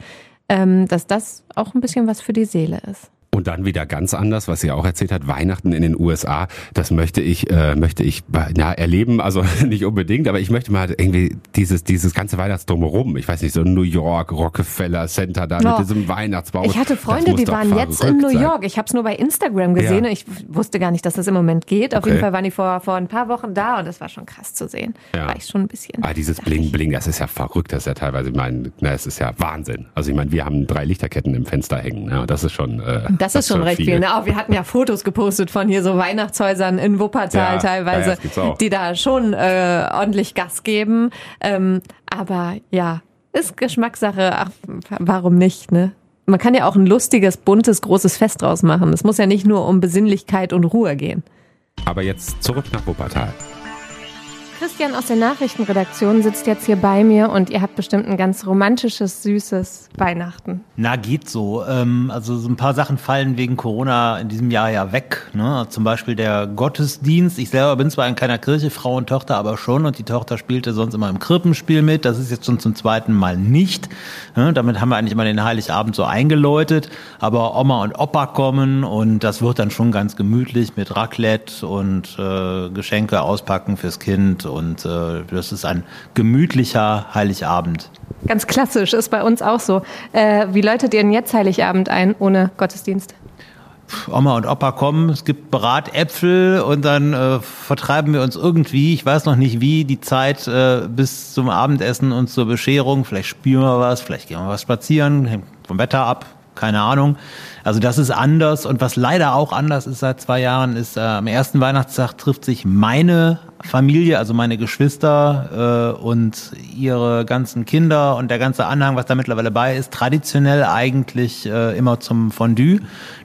ähm, dass das auch ein bisschen was für die Seele ist. Und dann wieder ganz anders, was sie auch erzählt hat, Weihnachten in den USA, das möchte ich, äh, möchte ich ja, erleben, also nicht unbedingt, aber ich möchte mal irgendwie dieses, dieses ganze Weihnachtsdrumherum, ich weiß nicht, so New York, Rockefeller Center da oh. mit diesem Weihnachtsbaum. Ich hatte Freunde, die waren jetzt in New York. Ich habe es nur bei Instagram gesehen ja. ich wusste gar nicht, dass das im Moment geht. Auf okay. jeden Fall waren die vor, vor ein paar Wochen da und das war schon krass zu sehen. Ja. War ich schon ein bisschen. Ah, dieses Bling Bling, das ist ja verrückt, das ist ja teilweise, ich meine, das ist ja Wahnsinn. Also ich meine, wir haben drei Lichterketten im Fenster hängen, ja, das ist schon... Äh, das, das ist schon recht viel. viel ne? Auch wir hatten ja Fotos gepostet von hier so Weihnachtshäusern in Wuppertal ja, teilweise, ja, die da schon äh, ordentlich Gas geben. Ähm, aber ja, ist Geschmackssache. Ach, warum nicht, ne? Man kann ja auch ein lustiges, buntes, großes Fest draus machen. Es muss ja nicht nur um Besinnlichkeit und Ruhe gehen. Aber jetzt zurück nach Wuppertal. Christian aus der Nachrichtenredaktion sitzt jetzt hier bei mir und ihr habt bestimmt ein ganz romantisches, süßes Weihnachten. Na, geht so. Ähm, also so ein paar Sachen fallen wegen Corona in diesem Jahr ja weg. Ne? Zum Beispiel der Gottesdienst. Ich selber bin zwar in keiner Kirche, Frau und Tochter aber schon und die Tochter spielte sonst immer im Krippenspiel mit. Das ist jetzt schon zum zweiten Mal nicht. Ne? Damit haben wir eigentlich immer den Heiligabend so eingeläutet. Aber Oma und Opa kommen und das wird dann schon ganz gemütlich mit Raclette und äh, Geschenke auspacken fürs Kind und äh, das ist ein gemütlicher Heiligabend. Ganz klassisch, ist bei uns auch so. Äh, wie läutet ihr denn jetzt Heiligabend ein ohne Gottesdienst? Oma und Opa kommen, es gibt Bratäpfel und dann äh, vertreiben wir uns irgendwie, ich weiß noch nicht wie, die Zeit äh, bis zum Abendessen und zur Bescherung. Vielleicht spielen wir was, vielleicht gehen wir was spazieren, hängt vom Wetter ab, keine Ahnung. Also das ist anders und was leider auch anders ist seit zwei Jahren, ist äh, am ersten Weihnachtstag trifft sich meine Familie, also meine Geschwister äh, und ihre ganzen Kinder und der ganze Anhang, was da mittlerweile bei ist, traditionell eigentlich äh, immer zum Fondue.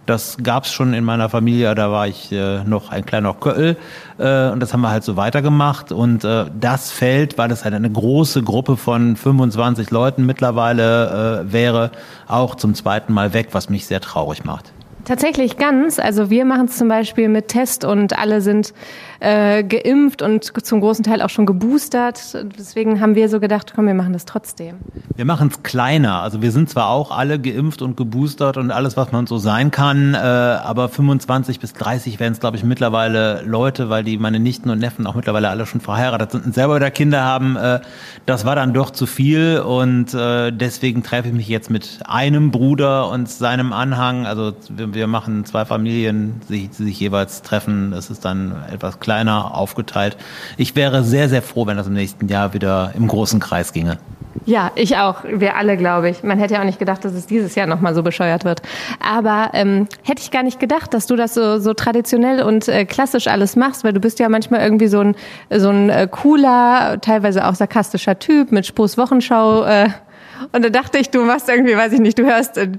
Das gab's schon in meiner Familie, da war ich äh, noch ein kleiner Köll äh, und das haben wir halt so weitergemacht und äh, das fällt, weil es halt eine große Gruppe von 25 Leuten mittlerweile äh, wäre, auch zum zweiten Mal weg, was mich sehr traurig macht. Tatsächlich ganz. Also wir machen es zum Beispiel mit Test und alle sind äh, geimpft und zum großen Teil auch schon geboostert. Deswegen haben wir so gedacht, komm, wir machen das trotzdem. Wir machen es kleiner. Also wir sind zwar auch alle geimpft und geboostert und alles, was man so sein kann, äh, aber 25 bis 30 werden es, glaube ich, mittlerweile Leute, weil die meine Nichten und Neffen auch mittlerweile alle schon verheiratet sind und selber wieder Kinder haben. Äh, das war dann doch zu viel und äh, deswegen treffe ich mich jetzt mit einem Bruder und seinem Anhang. Also wir, wir machen zwei Familien, die sich jeweils treffen. Das ist dann etwas kleiner kleiner aufgeteilt. Ich wäre sehr, sehr froh, wenn das im nächsten Jahr wieder im großen Kreis ginge. Ja, ich auch. Wir alle, glaube ich. Man hätte ja auch nicht gedacht, dass es dieses Jahr nochmal so bescheuert wird. Aber ähm, hätte ich gar nicht gedacht, dass du das so, so traditionell und äh, klassisch alles machst, weil du bist ja manchmal irgendwie so ein, so ein äh, cooler, teilweise auch sarkastischer Typ mit Spruchs Wochenschau. Äh, und da dachte ich, du machst irgendwie, weiß ich nicht, du hörst äh,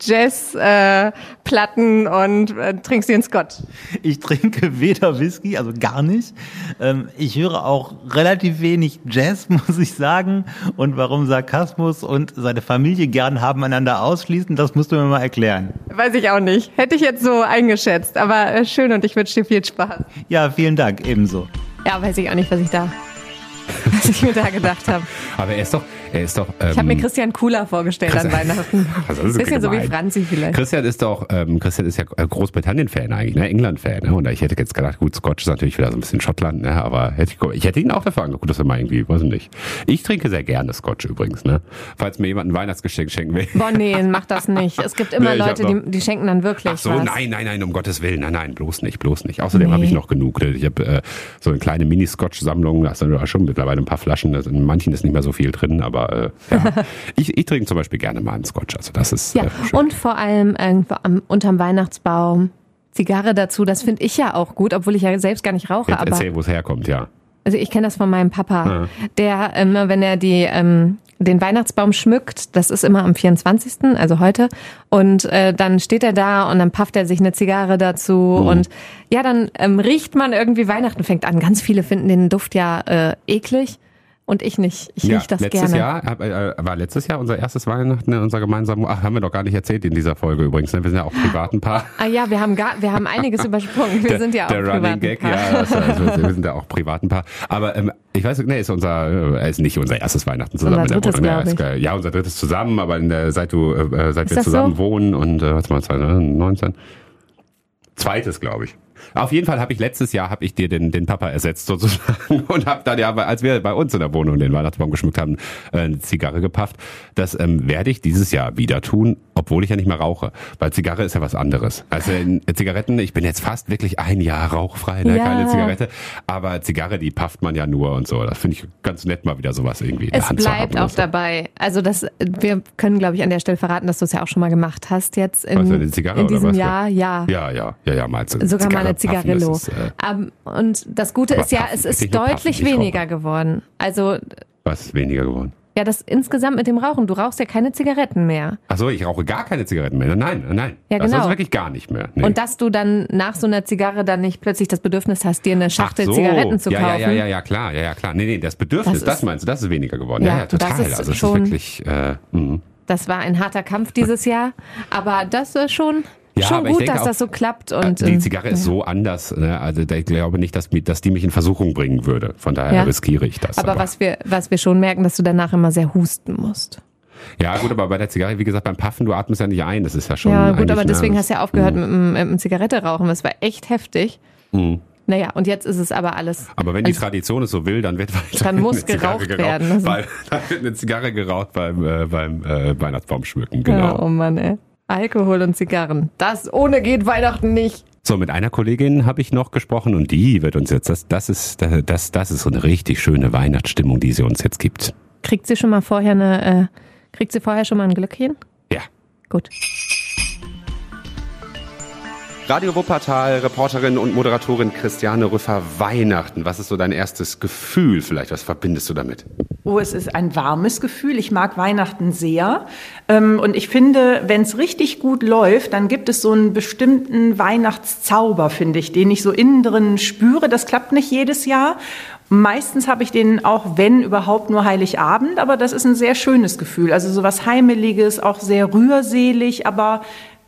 Jazzplatten äh, und äh, trinkst den Scotch? Ich trinke weder Whisky, also gar nicht. Ähm, ich höre auch relativ wenig Jazz, muss ich sagen. Und warum Sarkasmus und seine Familie gern haben einander ausschließen, das musst du mir mal erklären. Weiß ich auch nicht. Hätte ich jetzt so eingeschätzt. Aber äh, schön und ich wünsche dir viel Spaß. Ja, vielen Dank, ebenso. Ja, weiß ich auch nicht, was ich da, was ich mir da gedacht habe. Aber er ist doch, er ist doch. Ähm, ich habe mir Christian cooler vorgestellt an Weihnachten. Also das ist Bisschen so wie gemein. Franzi vielleicht. Christian ist doch, ähm, Christian ist ja äh, Großbritannien-Fan eigentlich, ne? England-Fan, ne? Und ich hätte jetzt gedacht, gut, Scotch ist natürlich wieder so ein bisschen Schottland, ne? Aber hätte ich, ich hätte ihn auch dafür angeguckt, dass er mal irgendwie, weiß ich nicht. Ich trinke sehr gerne Scotch übrigens, ne? Falls mir jemand ein Weihnachtsgeschenk schenken will. Boah, nee, mach das nicht. Es gibt immer Nee, Leute, die, die schenken dann wirklich Ach so, was. nein, nein, nein, um Gottes Willen, nein, nein, bloß nicht, bloß nicht. Außerdem Nee. habe ich noch genug. Ich habe äh, so eine kleine Mini-Scotch-Sammlung, da sind schon mittlerweile ein paar Flaschen, in manchen ist nicht mehr so viel drin, aber äh, ja. ich, ich trinke zum Beispiel gerne mal einen Scotch, also das ist Ja, äh, schön. und vor allem irgendwo am, unterm Weihnachtsbaum. Zigarre dazu, das finde ich ja auch gut, obwohl ich ja selbst gar nicht rauche. Jetzt Aber erzähl, wo es herkommt, ja. also ich kenne das von meinem Papa, der immer, wenn er die ähm, den Weihnachtsbaum schmückt, das ist immer am 24., also heute, und äh, dann steht er da und dann pafft er sich eine Zigarre dazu Mhm. und ja, dann ähm, riecht man irgendwie Weihnachten fängt an. Ganz viele finden den Duft ja äh, eklig und ich nicht. Ich ja, riech das letztes gerne. Jahr hab, äh, war letztes Jahr unser erstes Weihnachten in unserer gemeinsamen. Ach, haben wir doch gar nicht erzählt in dieser Folge übrigens. Ne? Wir sind ja auch privat ein Paar. Ah ja, wir haben gar, wir haben einiges übersprungen. Wir sind ja auch der Running. Gag, ja, das, also, wir sind ja auch privat ein Paar. Aber ähm, ich weiß, nee, ist unser, äh, ist nicht unser erstes Weihnachten zusammen. Unser der drittes, Wohnung. glaub Ja, äh, unser drittes zusammen, aber in der, seit du, äh, seit Ist wir zusammen so? wohnen und äh, was mal 2019. Zweites, glaube ich. Auf jeden Fall habe ich letztes Jahr habe ich dir den, den Papa ersetzt sozusagen und habe dann ja, als wir bei uns in der Wohnung den Weihnachtsbaum geschmückt haben, äh, eine Zigarre gepafft. Das ähm, werde ich dieses Jahr wieder tun, obwohl ich ja nicht mehr rauche, weil Zigarre ist ja was anderes. Also in Zigaretten, ich bin jetzt fast wirklich ein Jahr rauchfrei, ne? Ja. keine Zigarette, aber Zigarre, die pafft man ja nur und so. Das finde ich ganz nett mal wieder sowas irgendwie in der Es Hand zu bleibt haben. auch dabei. Also das, wir können, glaube ich, an der Stelle verraten, dass du es ja auch schon mal gemacht hast jetzt in, Zigarre in oder diesem was? Jahr. Ja. Ja, ja, ja, ja, meinst du. Sogar mal eine Zigarre Zigarillo. ist, äh, Ähm, und das Gute ist ja, es ist deutlich weniger geworden. Also was ist weniger geworden? Ja, das insgesamt mit dem Rauchen. Du rauchst ja keine Zigaretten mehr. Ach so, ich rauche gar keine Zigaretten mehr. Nein, nein. Ja, Das genau. ist wirklich gar nicht mehr. Nee. Und dass du dann nach so einer Zigarre dann nicht plötzlich das Bedürfnis hast, dir eine Schachtel Ach so. Zigaretten zu ja, kaufen. Ja, ja, ja, ja, klar, ja, ja, klar. Nee, nee, das Bedürfnis, Das das, ist- meinst du, das ist weniger geworden. Ja, Ja, ja, total. das ist also schon- ist wirklich, äh, mh. Das war ein harter Kampf dieses Jahr. Aber das ist schon, Ja, schon aber ich gut, denke dass auch, das so klappt. Und, die ähm, Zigarre ist so anders. Ne? Also ich glaube nicht, dass, dass die mich in Versuchung bringen würde. Von daher Ja. riskiere ich das. Aber was wir, was wir schon merken, dass du danach immer sehr husten musst. Ja, gut, aber bei der Zigarre, wie gesagt, beim Puffen, du atmest ja nicht ein. Das ist ja schon. ja, gut, aber deswegen hast du ja aufgehört mit, dem- mit dem Zigarette rauchen. Das war echt heftig. Mhm. Naja, und jetzt ist es aber alles. Aber wenn die Also- Tradition es so will, dann wird weiter Dann muss geraucht geraucht, werden. Also- Weil, dann wird eine Zigarre geraucht beim, äh, beim äh, Weihnachtsbaum schmücken, Ja, genau. oh Mann, ey. Alkohol und Zigarren. Das ohne geht Weihnachten nicht. So, mit einer Kollegin habe ich noch gesprochen und die wird uns jetzt, das, das ist, das, das ist so eine richtig schöne Weihnachtsstimmung, die sie uns jetzt gibt. Kriegt sie schon mal vorher eine, äh, kriegt sie vorher schon mal ein Glöckchen? Ja. Gut. Radio Wuppertal, Reporterin und Moderatorin Christiane Rüffer, Weihnachten. Was ist so dein erstes Gefühl vielleicht? Was verbindest du damit? Oh, es ist ein warmes Gefühl. Ich mag Weihnachten sehr. Ähm, und ich finde, wenn es richtig gut läuft, dann gibt es so einen bestimmten Weihnachtszauber, finde ich, den ich so innen drin spüre. Das klappt nicht jedes Jahr. Meistens habe ich den auch, wenn überhaupt, nur Heiligabend, aber das ist ein sehr schönes Gefühl. Also so was Heimeliges, auch sehr rührselig, aber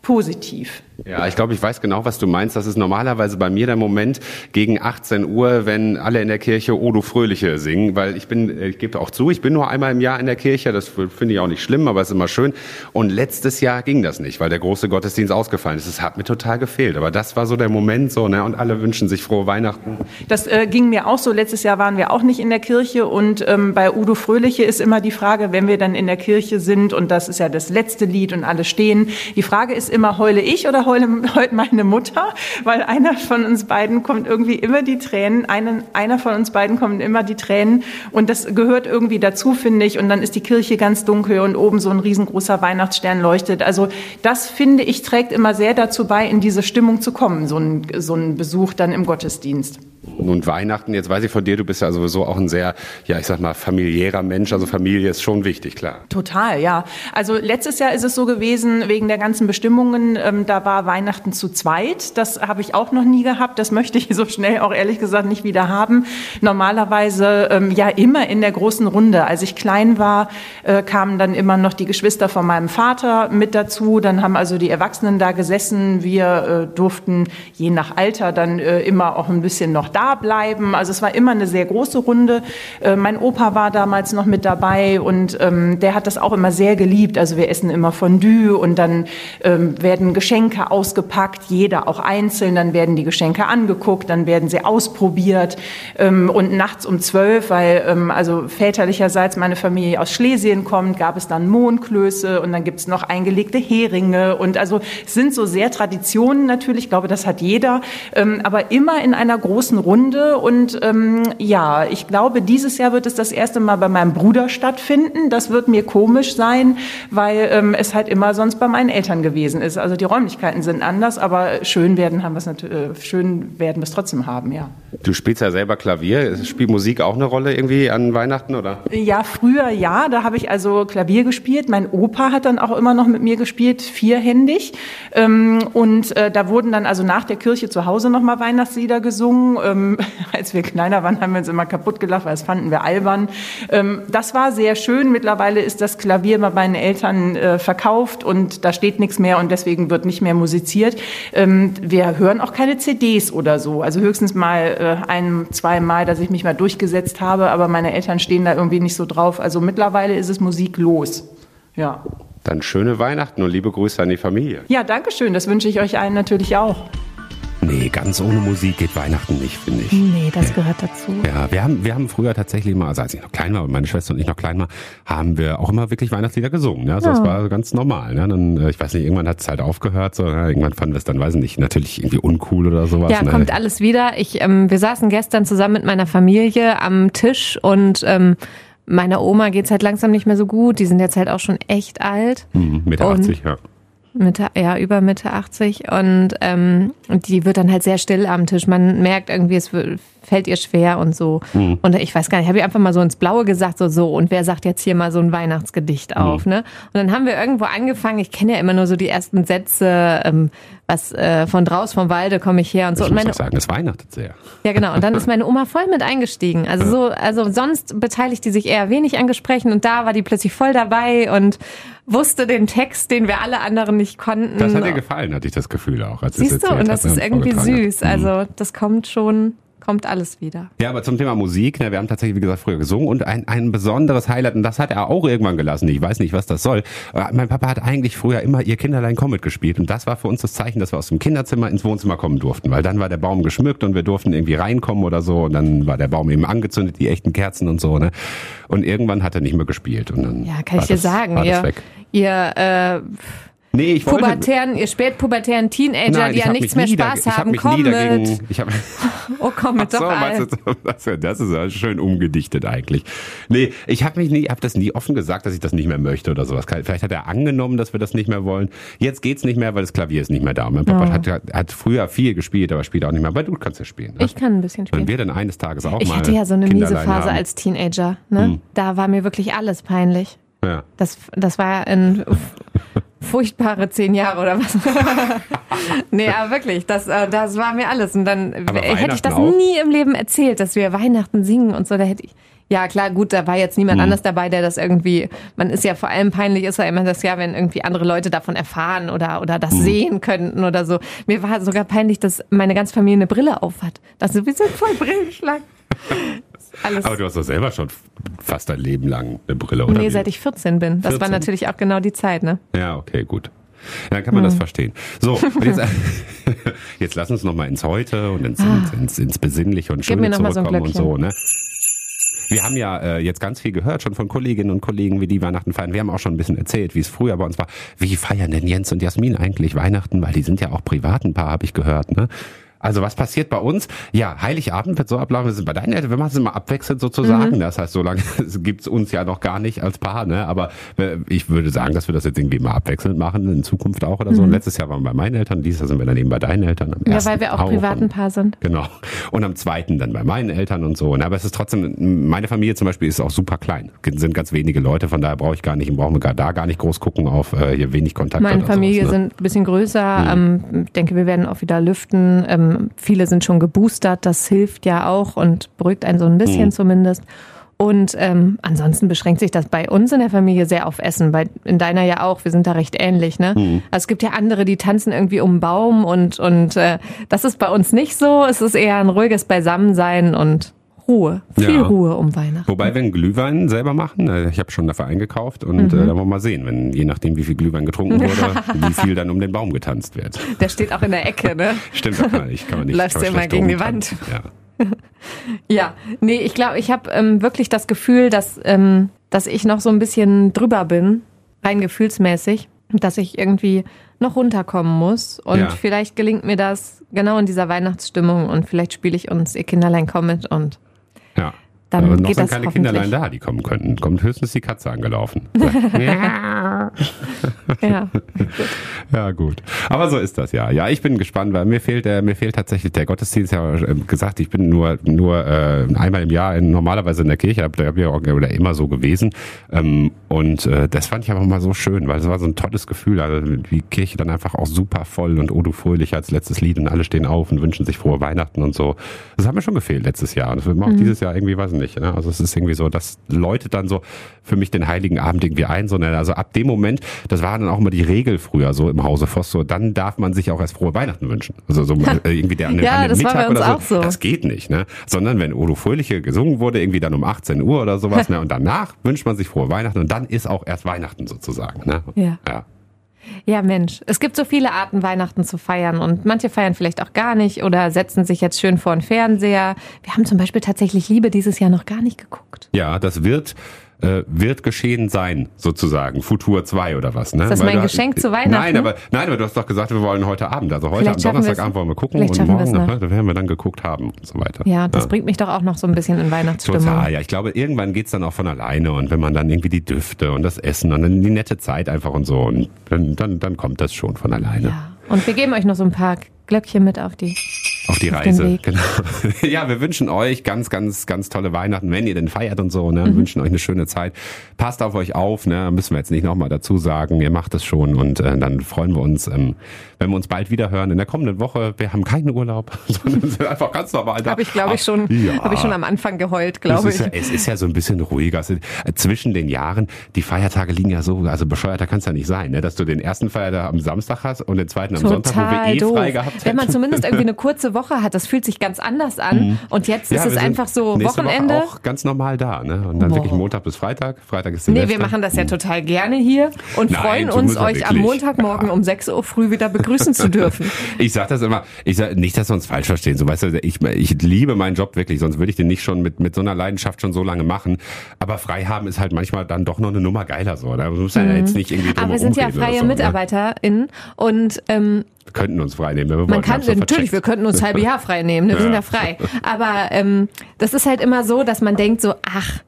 positiv. Ja, ich glaube, ich weiß genau, was du meinst. Das ist normalerweise bei mir der Moment gegen 18 Uhr, wenn alle in der Kirche O du Fröhliche singen, weil ich bin, ich gebe auch zu, ich bin nur einmal im Jahr in der Kirche, das finde ich auch nicht schlimm, aber es ist immer schön. Und letztes Jahr ging das nicht, weil der große Gottesdienst ausgefallen ist. Es hat mir total gefehlt, aber das war so der Moment so, ne, und alle wünschen sich frohe Weihnachten. Das äh, ging mir auch so. Letztes Jahr waren wir auch nicht in der Kirche und ähm, bei Udo Fröhliche ist immer die Frage, wenn wir dann in der Kirche sind und das ist ja das letzte Lied und alle stehen, die Frage ist immer, heule ich oder heule, heult meine Mutter? Weil einer von uns beiden kommt irgendwie immer die Tränen, einen, einer von uns beiden kommen immer die Tränen und das gehört irgendwie dazu, finde ich. Und dann ist die Kirche ganz dunkel und oben so ein riesengroßer Weihnachtsstern leuchtet. Also das, finde ich, trägt immer sehr dazu bei, in diese Stimmung zu kommen, so ein, so ein Besuch dann im Gottesdienst. Nun Weihnachten, jetzt weiß ich von dir, du bist ja sowieso auch ein sehr, ja, ich sag mal, familiärer Mensch. Also Familie ist schon wichtig, klar. Total, ja. Also letztes Jahr ist es so gewesen, wegen der ganzen Bestimmungen, ähm, da war Weihnachten zu zweit. Das habe ich auch noch nie gehabt. Das möchte ich so schnell auch ehrlich gesagt nicht wieder haben. Normalerweise ähm, ja immer in der großen Runde. Als ich klein war, äh, kamen dann immer noch die Geschwister von meinem Vater mit dazu. Dann haben also die Erwachsenen da gesessen. Wir äh, durften je nach Alter dann äh, immer auch ein bisschen noch da bleiben. Also es war immer eine sehr große Runde. Äh, mein Opa war damals noch mit dabei und ähm, der hat das auch immer sehr geliebt. Also wir essen immer Fondue und dann ähm, werden Geschenke ausgepackt, jeder auch einzeln. Dann werden die Geschenke angeguckt, dann werden sie ausprobiert ähm, und nachts um zwölf, weil ähm, also väterlicherseits meine Familie aus Schlesien kommt, gab es dann Mohnklöße und dann gibt es noch eingelegte Heringe und also es sind so sehr Traditionen natürlich. Ich glaube, das hat jeder, ähm, aber immer in einer großen Runde. Und ähm, ja, ich glaube, dieses Jahr wird es das erste Mal bei meinem Bruder stattfinden. Das wird mir komisch sein, weil ähm, es halt immer sonst bei meinen Eltern gewesen ist. Also die Räumlichkeiten sind anders, aber schön werden haben wir es natürlich, äh, schön werden wir es trotzdem haben, ja. Du spielst ja selber Klavier. Spielt Musik auch eine Rolle irgendwie an Weihnachten, oder? Ja, früher ja. Da habe ich also Klavier gespielt. Mein Opa hat dann auch immer noch mit mir gespielt, vierhändig. Ähm, und äh, da wurden dann also nach der Kirche zu Hause nochmal Weihnachtslieder gesungen ähm, als wir kleiner waren, haben wir uns immer kaputt gelacht, weil das fanden wir albern. Ähm, das war sehr schön. Mittlerweile ist das Klavier bei meinen Eltern äh, verkauft und da steht nichts mehr und deswegen wird nicht mehr musiziert. Ähm, wir hören auch keine CDs oder so. Also höchstens mal äh, ein, zwei Mal, dass ich mich mal durchgesetzt habe, aber meine Eltern stehen da irgendwie nicht so drauf. Also mittlerweile ist es Musik los. Ja. Dann schöne Weihnachten und liebe Grüße an die Familie. Ja, danke schön. Das wünsche ich euch allen natürlich auch. Nee, ganz ohne Musik geht Weihnachten nicht, finde ich. Nee, das gehört dazu. Ja, wir haben, wir haben früher tatsächlich mal, also als ich noch klein war, meine Schwester und ich noch klein war, haben wir auch immer wirklich Weihnachtslieder gesungen. Ne? Also ja. das war ganz normal. Ne? Dann, äh, ich weiß nicht, irgendwann hat es halt aufgehört. So, ne? Irgendwann fanden wir es dann, weiß ich nicht, natürlich irgendwie uncool oder sowas. Ja, ne? kommt alles wieder. Ich, ähm, wir saßen gestern zusammen mit meiner Familie am Tisch und ähm, meiner Oma geht's halt langsam nicht mehr so gut. Die sind jetzt halt auch schon echt alt. Mhm, Mitte 80, ja. Mitte, ja, über Mitte 80 und, ähm, die wird dann halt sehr still am Tisch. Man merkt irgendwie, es fällt ihr schwer und so. Mhm. Und ich weiß gar nicht, habe ich einfach mal so ins Blaue gesagt, so, so, und wer sagt jetzt hier mal so ein Weihnachtsgedicht mhm. auf, ne? Und dann haben wir irgendwo angefangen, ich kenne ja immer nur so die ersten Sätze, ähm, was äh, von draus vom Walde komme ich her und so. Ich und meine, muss auch sagen, es weihnachtet sehr. Ja, genau. Und dann ist meine Oma voll mit eingestiegen. Also so, also sonst beteiligt die sich eher wenig an Gesprächen und da war die plötzlich voll dabei und wusste den Text, den wir alle anderen nicht konnten. Das hat ihr gefallen, hatte ich das Gefühl auch. Siehst du, und das ist irgendwie süß. Also das kommt schon kommt alles wieder. Ja, aber zum Thema Musik, ne, wir haben tatsächlich, wie gesagt, früher gesungen und ein, ein besonderes Highlight, und das hat er auch irgendwann gelassen, ich weiß nicht, was das soll. Aber mein Papa hat eigentlich früher immer ihr Kinderlein Comet gespielt und das war für uns das Zeichen, dass wir aus dem Kinderzimmer ins Wohnzimmer kommen durften, weil dann war der Baum geschmückt und wir durften irgendwie reinkommen oder so und dann war der Baum eben angezündet, die echten Kerzen und so, ne. Und irgendwann hat er nicht mehr gespielt und dann Ja, kann ich dir das, sagen, ihr, ihr äh, Nee, ich wollte- pubertären, ihr spätpubertären Teenager, Nein, die ich hab nichts mehr Spaß ich hab haben, mich komm nie mit. ich hab, Oh, komm mit, Ach so, doch das, das ist ja schön umgedichtet eigentlich. Nee, ich habe mich nie, habe das nie offen gesagt, dass ich das nicht mehr möchte oder sowas. Vielleicht hat er angenommen, dass wir das nicht mehr wollen. Jetzt geht's nicht mehr, weil das Klavier ist nicht mehr da. Mein Papa hat, hat früher viel gespielt, aber spielt auch nicht mehr. Aber du kannst ja spielen. Ne? Ich kann ein bisschen spielen. Wenn wir dann eines Tages auch Ich mal hatte ja so eine miese Phase haben. als Teenager. Ne? Hm. Da war mir wirklich alles peinlich. Ja. Das, das war ein furchtbare zehn Jahre oder was. nee, aber wirklich, das, äh, das war mir alles. Und dann hätte ich das auch? nie im Leben erzählt, dass wir Weihnachten singen und so. Da hätte ich. Ja, klar, gut, da war jetzt niemand Hm. anders dabei, der das irgendwie, man ist ja vor allem peinlich, ist ja immer das ja, wenn irgendwie andere Leute davon erfahren oder, oder das sehen könnten oder so. Mir war sogar peinlich, dass meine ganze Familie eine Brille aufhat. Das ist, sind voll brillenschlank. Alles. Aber du hast doch selber schon fast dein Leben lang eine Brille, oder? Nee, wie? seit ich 14 bin. Das war 14? natürlich auch genau die Zeit, ne? Ja, okay, gut. Dann kann man Hm. das verstehen. So, jetzt, jetzt lass uns noch mal ins Heute und ins, ins, ins, ins Besinnliche und Ah. Gib mir Schöne mal so ein zurückkommen und so. Ne? Wir haben ja äh, jetzt ganz viel gehört, schon von Kolleginnen und Kollegen, wie die Weihnachten feiern. Wir haben auch schon ein bisschen erzählt, wie es früher bei uns war. Wie feiern denn Jens und Jasmin eigentlich Weihnachten? Weil die sind ja auch privat ein Paar, habe ich gehört. Ne? Also was passiert bei uns? Ja, Heiligabend wird so ablaufen, wir sind bei deinen Eltern, wir machen es immer abwechselnd sozusagen. Mhm. Das heißt, so lange gibt's uns ja noch gar nicht als Paar, ne? Aber äh, ich würde sagen, dass wir das jetzt irgendwie mal abwechselnd machen, in Zukunft auch oder so. Mhm. Letztes Jahr waren wir bei meinen Eltern, dieses Jahr sind wir dann eben bei deinen Eltern. Am Ja, weil wir auch privat ein und- Paar sind. Genau. Und am zweiten dann bei meinen Eltern und so. Und Aber es ist trotzdem, meine Familie zum Beispiel ist auch super klein. Es sind ganz wenige Leute, von daher brauche ich gar nicht, brauchen wir gar, da gar nicht groß gucken auf äh, hier wenig Kontakt. Meine Familie sowas, ne? sind ein bisschen größer. Ähm, ich denke, wir werden auch wieder lüften. Ähm, viele sind schon geboostert. Das hilft ja auch und beruhigt einen so ein bisschen Mhm. zumindest. Und ähm, ansonsten beschränkt sich das bei uns in der Familie sehr auf Essen. Bei, in deiner ja auch. Wir sind da recht ähnlich. Ne? Mhm. Also es gibt ja andere, die tanzen irgendwie um einen Baum und, und äh, das ist bei uns nicht so. Es ist eher ein ruhiges Beisammensein und Ruhe. Viel Ja. Ruhe um Weihnachten. Wobei wir einen Glühwein selber machen. äh, Ich habe schon dafür eingekauft und Mhm. äh, da wollen wir mal sehen, wenn je nachdem, wie viel Glühwein getrunken wurde, wie viel dann um den Baum getanzt wird. Der steht auch in der Ecke, ne? Stimmt, kann, ich kann man nicht. Du immer gegen die rumtanzen. Ja. Ja, nee, ich glaube, ich habe ähm, wirklich das Gefühl, dass, ähm, dass ich noch so ein bisschen drüber bin, rein gefühlsmäßig, dass ich irgendwie noch runterkommen muss. Und Ja. vielleicht gelingt mir das genau in dieser Weihnachtsstimmung und vielleicht spiele ich uns Ihr Kinderlein kommt und Ja. Dann Aber noch geht sind das keine. Kinderlein da, die kommen könnten. Kommt höchstens die Katze angelaufen. ja. Ja, gut. Aber so ist das ja. Ja, ich bin gespannt, weil mir fehlt, äh, mir fehlt tatsächlich der Gottesdienst. Ja, äh, gesagt, ich bin nur nur äh, einmal im Jahr in, normalerweise in der Kirche, da hab ich auch oder immer so gewesen. Ähm, und äh, das fand ich aber mal so schön, weil es war so ein tolles Gefühl. Also die Kirche dann einfach auch super voll und O du fröhlich als letztes Lied und alle stehen auf und wünschen sich frohe Weihnachten und so. Das hat mir schon gefehlt letztes Jahr. Und das wird mir auch Mhm. dieses Jahr irgendwie, weiß ich nicht. Ne? Also es ist irgendwie so, das läutet dann so für mich den Heiligen Abend irgendwie ein. So, ne? Also ab dem Moment, das war dann auch immer die Regel früher so im Hause Voss, so dann darf man sich auch erst frohe Weihnachten wünschen. Also so äh, irgendwie der an dem, Ja, an dem das war Mittag bei uns oder so. auch so. Das geht nicht, ne? Sondern wenn Odo Fröhliche gesungen wurde, irgendwie dann um 18 Uhr oder sowas, ne? Und danach wünscht man sich frohe Weihnachten und dann ist auch erst Weihnachten sozusagen, ne? Ja. Ja. Ja, Mensch, es gibt so viele Arten, Weihnachten zu feiern und manche feiern vielleicht auch gar nicht oder setzen sich jetzt schön vor den Fernseher. Wir haben zum Beispiel tatsächlich Liebe dieses Jahr noch gar nicht geguckt. Ja, das wird äh, wird geschehen sein, sozusagen. Futur 2 oder was, ne? Ist das Weil mein da- Geschenk zu Weihnachten? Nein, aber, nein, aber du hast doch gesagt, wir wollen heute Abend, also heute Vielleicht am Donnerstagabend wollen wir gucken und morgen, noch. ne, da werden wir dann geguckt haben und so weiter. Ja, das bringt mich doch auch noch so ein bisschen in Weihnachtsstimmung. Total, ja. Ich glaube, irgendwann geht's dann auch von alleine und wenn man dann irgendwie die Düfte und das Essen und dann die nette Zeit einfach und so und dann, dann, dann kommt das schon von alleine. Ja. Und wir geben euch noch so ein paar Glöckchen mit auf die. Auf die Auf Reise, genau. Ja, wir wünschen euch ganz, ganz, ganz tolle Weihnachten, wenn ihr denn feiert und so, ne? Wir Mhm. wünschen euch eine schöne Zeit. Passt auf euch auf, ne? Müssen wir jetzt nicht nochmal dazu sagen. Ihr macht es schon und äh, dann freuen wir uns, ähm, wenn wir uns bald wieder hören in der kommenden Woche. Wir haben keinen Urlaub, sondern sind einfach ganz normal da. Habe ich, glaube ich, schon, Ja. habe ich schon am Anfang geheult, glaube ich. ja, es ist ja so ein bisschen ruhiger. Also, äh, zwischen den Jahren, die Feiertage liegen ja so, also bescheuerter kann es ja nicht sein, ne? dass du den ersten Feiertag am Samstag hast und den zweiten am Sonntag, wo wir eh doof. frei gehabt Wenn man hätten. zumindest irgendwie eine kurze Woche hat. Das fühlt sich ganz anders an. Mhm. Und jetzt ja, ist es einfach so Wochenende. Woche auch ganz normal da, ne? Und dann Boah. wirklich Montag bis Freitag. Freitag ist Silvester. Nee, wir machen das ja total gerne hier und Nein, freuen uns, euch wirklich. am Montagmorgen um 6 Uhr früh wieder begrüßen zu dürfen. Ich sag das immer, ich sag nicht, dass wir uns falsch verstehen. So, weißt du, ich, ich liebe meinen Job wirklich, sonst würde ich den nicht schon mit, mit so einer Leidenschaft schon so lange machen. Aber frei haben ist halt manchmal dann doch noch eine Nummer geiler so. Da muss man mhm. ja jetzt nicht irgendwie Aber wir sind ja freie so, ne? MitarbeiterInnen und ähm, wir könnten uns frei nehmen. Wir man kann, so natürlich, wir könnten uns halbe Jahr frei nehmen, ne? wir ja. sind ja frei. Aber ähm, das ist halt immer so, dass man denkt so, ach,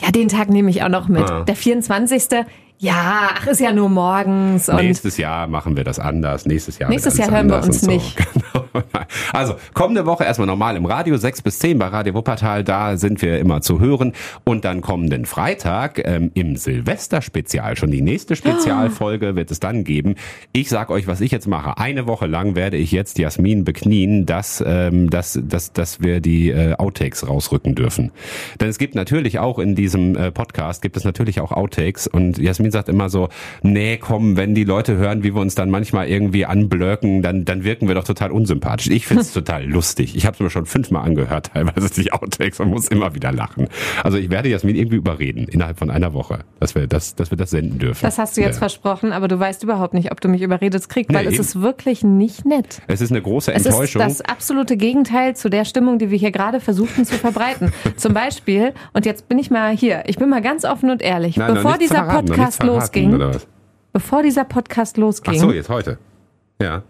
ja, den Tag nehme ich auch noch mit. Ja. Der 24. Ja, ach, ist ja nur morgens. Nächstes Jahr machen wir das anders. Nächstes Jahr. Nächstes Jahr hören wir uns so. nicht. Genau. Also kommende Woche erstmal normal im Radio, 6 bis 10 bei Radio Wuppertal. Da sind wir immer zu hören. Und dann kommenden Freitag ähm, im Silvester-Spezial, schon die nächste Spezialfolge wird es dann geben. Ich sag euch, was ich jetzt mache. Eine Woche lang werde ich jetzt Jasmin beknien, dass, ähm, dass, dass, dass wir die äh, Outtakes rausrücken dürfen. Denn es gibt natürlich auch in diesem äh, Podcast, gibt es natürlich auch Outtakes. Und Jasmin sagt immer so, nee, komm, wenn die Leute hören, wie wir uns dann manchmal irgendwie anblöcken, dann, dann wirken wir doch total unsympathisch. Ich finde es total lustig. Ich habe es mir schon fünfmal angehört, teilweise die Outtakes und muss immer wieder lachen. Also ich werde Jasmin irgendwie überreden, innerhalb von einer Woche, dass wir das, dass wir das senden dürfen. Das hast du jetzt ja. versprochen, aber du weißt überhaupt nicht, ob du mich überredet kriegst, nee, weil es eben. ist wirklich nicht nett. Es ist eine große Enttäuschung. Es ist das absolute Gegenteil zu der Stimmung, die wir hier gerade versuchten zu verbreiten. Zum Beispiel, und jetzt bin ich mal hier, ich bin mal ganz offen und ehrlich, Nein, bevor dieser Podcast losging, bevor dieser Podcast losging. Ach so, jetzt heute. Ja.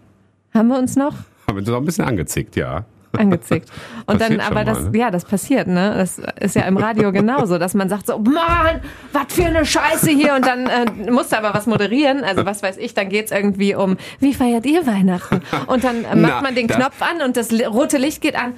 Haben wir uns noch? Haben wir uns noch ein bisschen angezickt, ja angezickt. Und dann, aber das, ne? ja, das passiert, ne? Das ist ja im Radio genauso, dass man sagt so, Mann, was für eine Scheiße hier und dann äh, musst du aber was moderieren, also was weiß ich, dann geht's irgendwie um, wie feiert ihr Weihnachten? Und dann äh, macht Na, man den Knopf an und das rote Licht geht an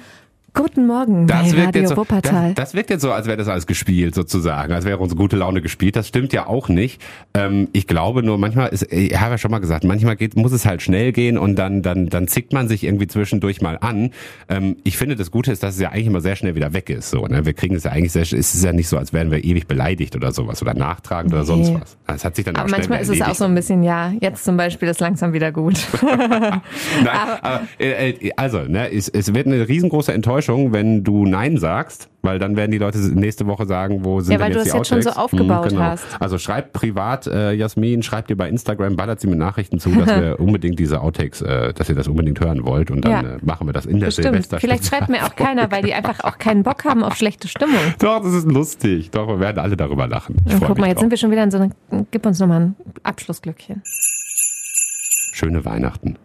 Guten Morgen das bei Radio so, Wuppertal. Das, das, wirkt jetzt so, als wäre das alles gespielt sozusagen, als wäre unsere gute Laune gespielt. Das stimmt ja auch nicht. Ähm, ich glaube nur, manchmal ist, ich habe ja schon mal gesagt, manchmal geht, muss es halt schnell gehen und dann, dann, dann zickt man sich irgendwie zwischendurch mal an. Ähm, ich finde, das Gute ist, dass es ja eigentlich immer sehr schnell wieder weg ist. So, ne? Wir kriegen es ja eigentlich sehr, es ist ja nicht so, als wären wir ewig beleidigt oder sowas oder nachtragend nee. oder sonst was. Das hat sich dann auch aber manchmal ist es auch so ein bisschen, ja, jetzt zum Beispiel ist langsam wieder gut. Nein, aber, äh, äh, also, ne, es, es wird eine riesengroße Enttäuschung, wenn du Nein sagst, weil dann werden die Leute nächste Woche sagen, wo sind ja, denn jetzt die Outtakes? Ja, weil du es jetzt schon so aufgebaut hm, genau. hast. Also schreib privat, äh, Jasmin, schreibt dir bei Instagram, ballert sie mit Nachrichten zu, dass wir unbedingt diese Outtakes, äh, dass ihr das unbedingt hören wollt und dann ja. äh, machen wir das in der Silvester. Vielleicht schreibt mir auch keiner, weil die einfach auch keinen Bock haben auf schlechte Stimmung. Doch, das ist lustig. Doch, wir werden alle darüber lachen. Ich guck mal, jetzt drauf. sind wir schon wieder in so einer, gib uns nochmal ein Abschlussglückchen. Schöne Weihnachten.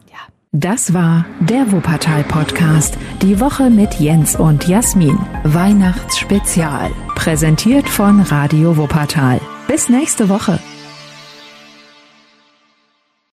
Das war der Wuppertal Podcast. Die Woche mit Jens und Jasmin. Weihnachtsspezial. Präsentiert von Radio Wuppertal. Bis nächste Woche.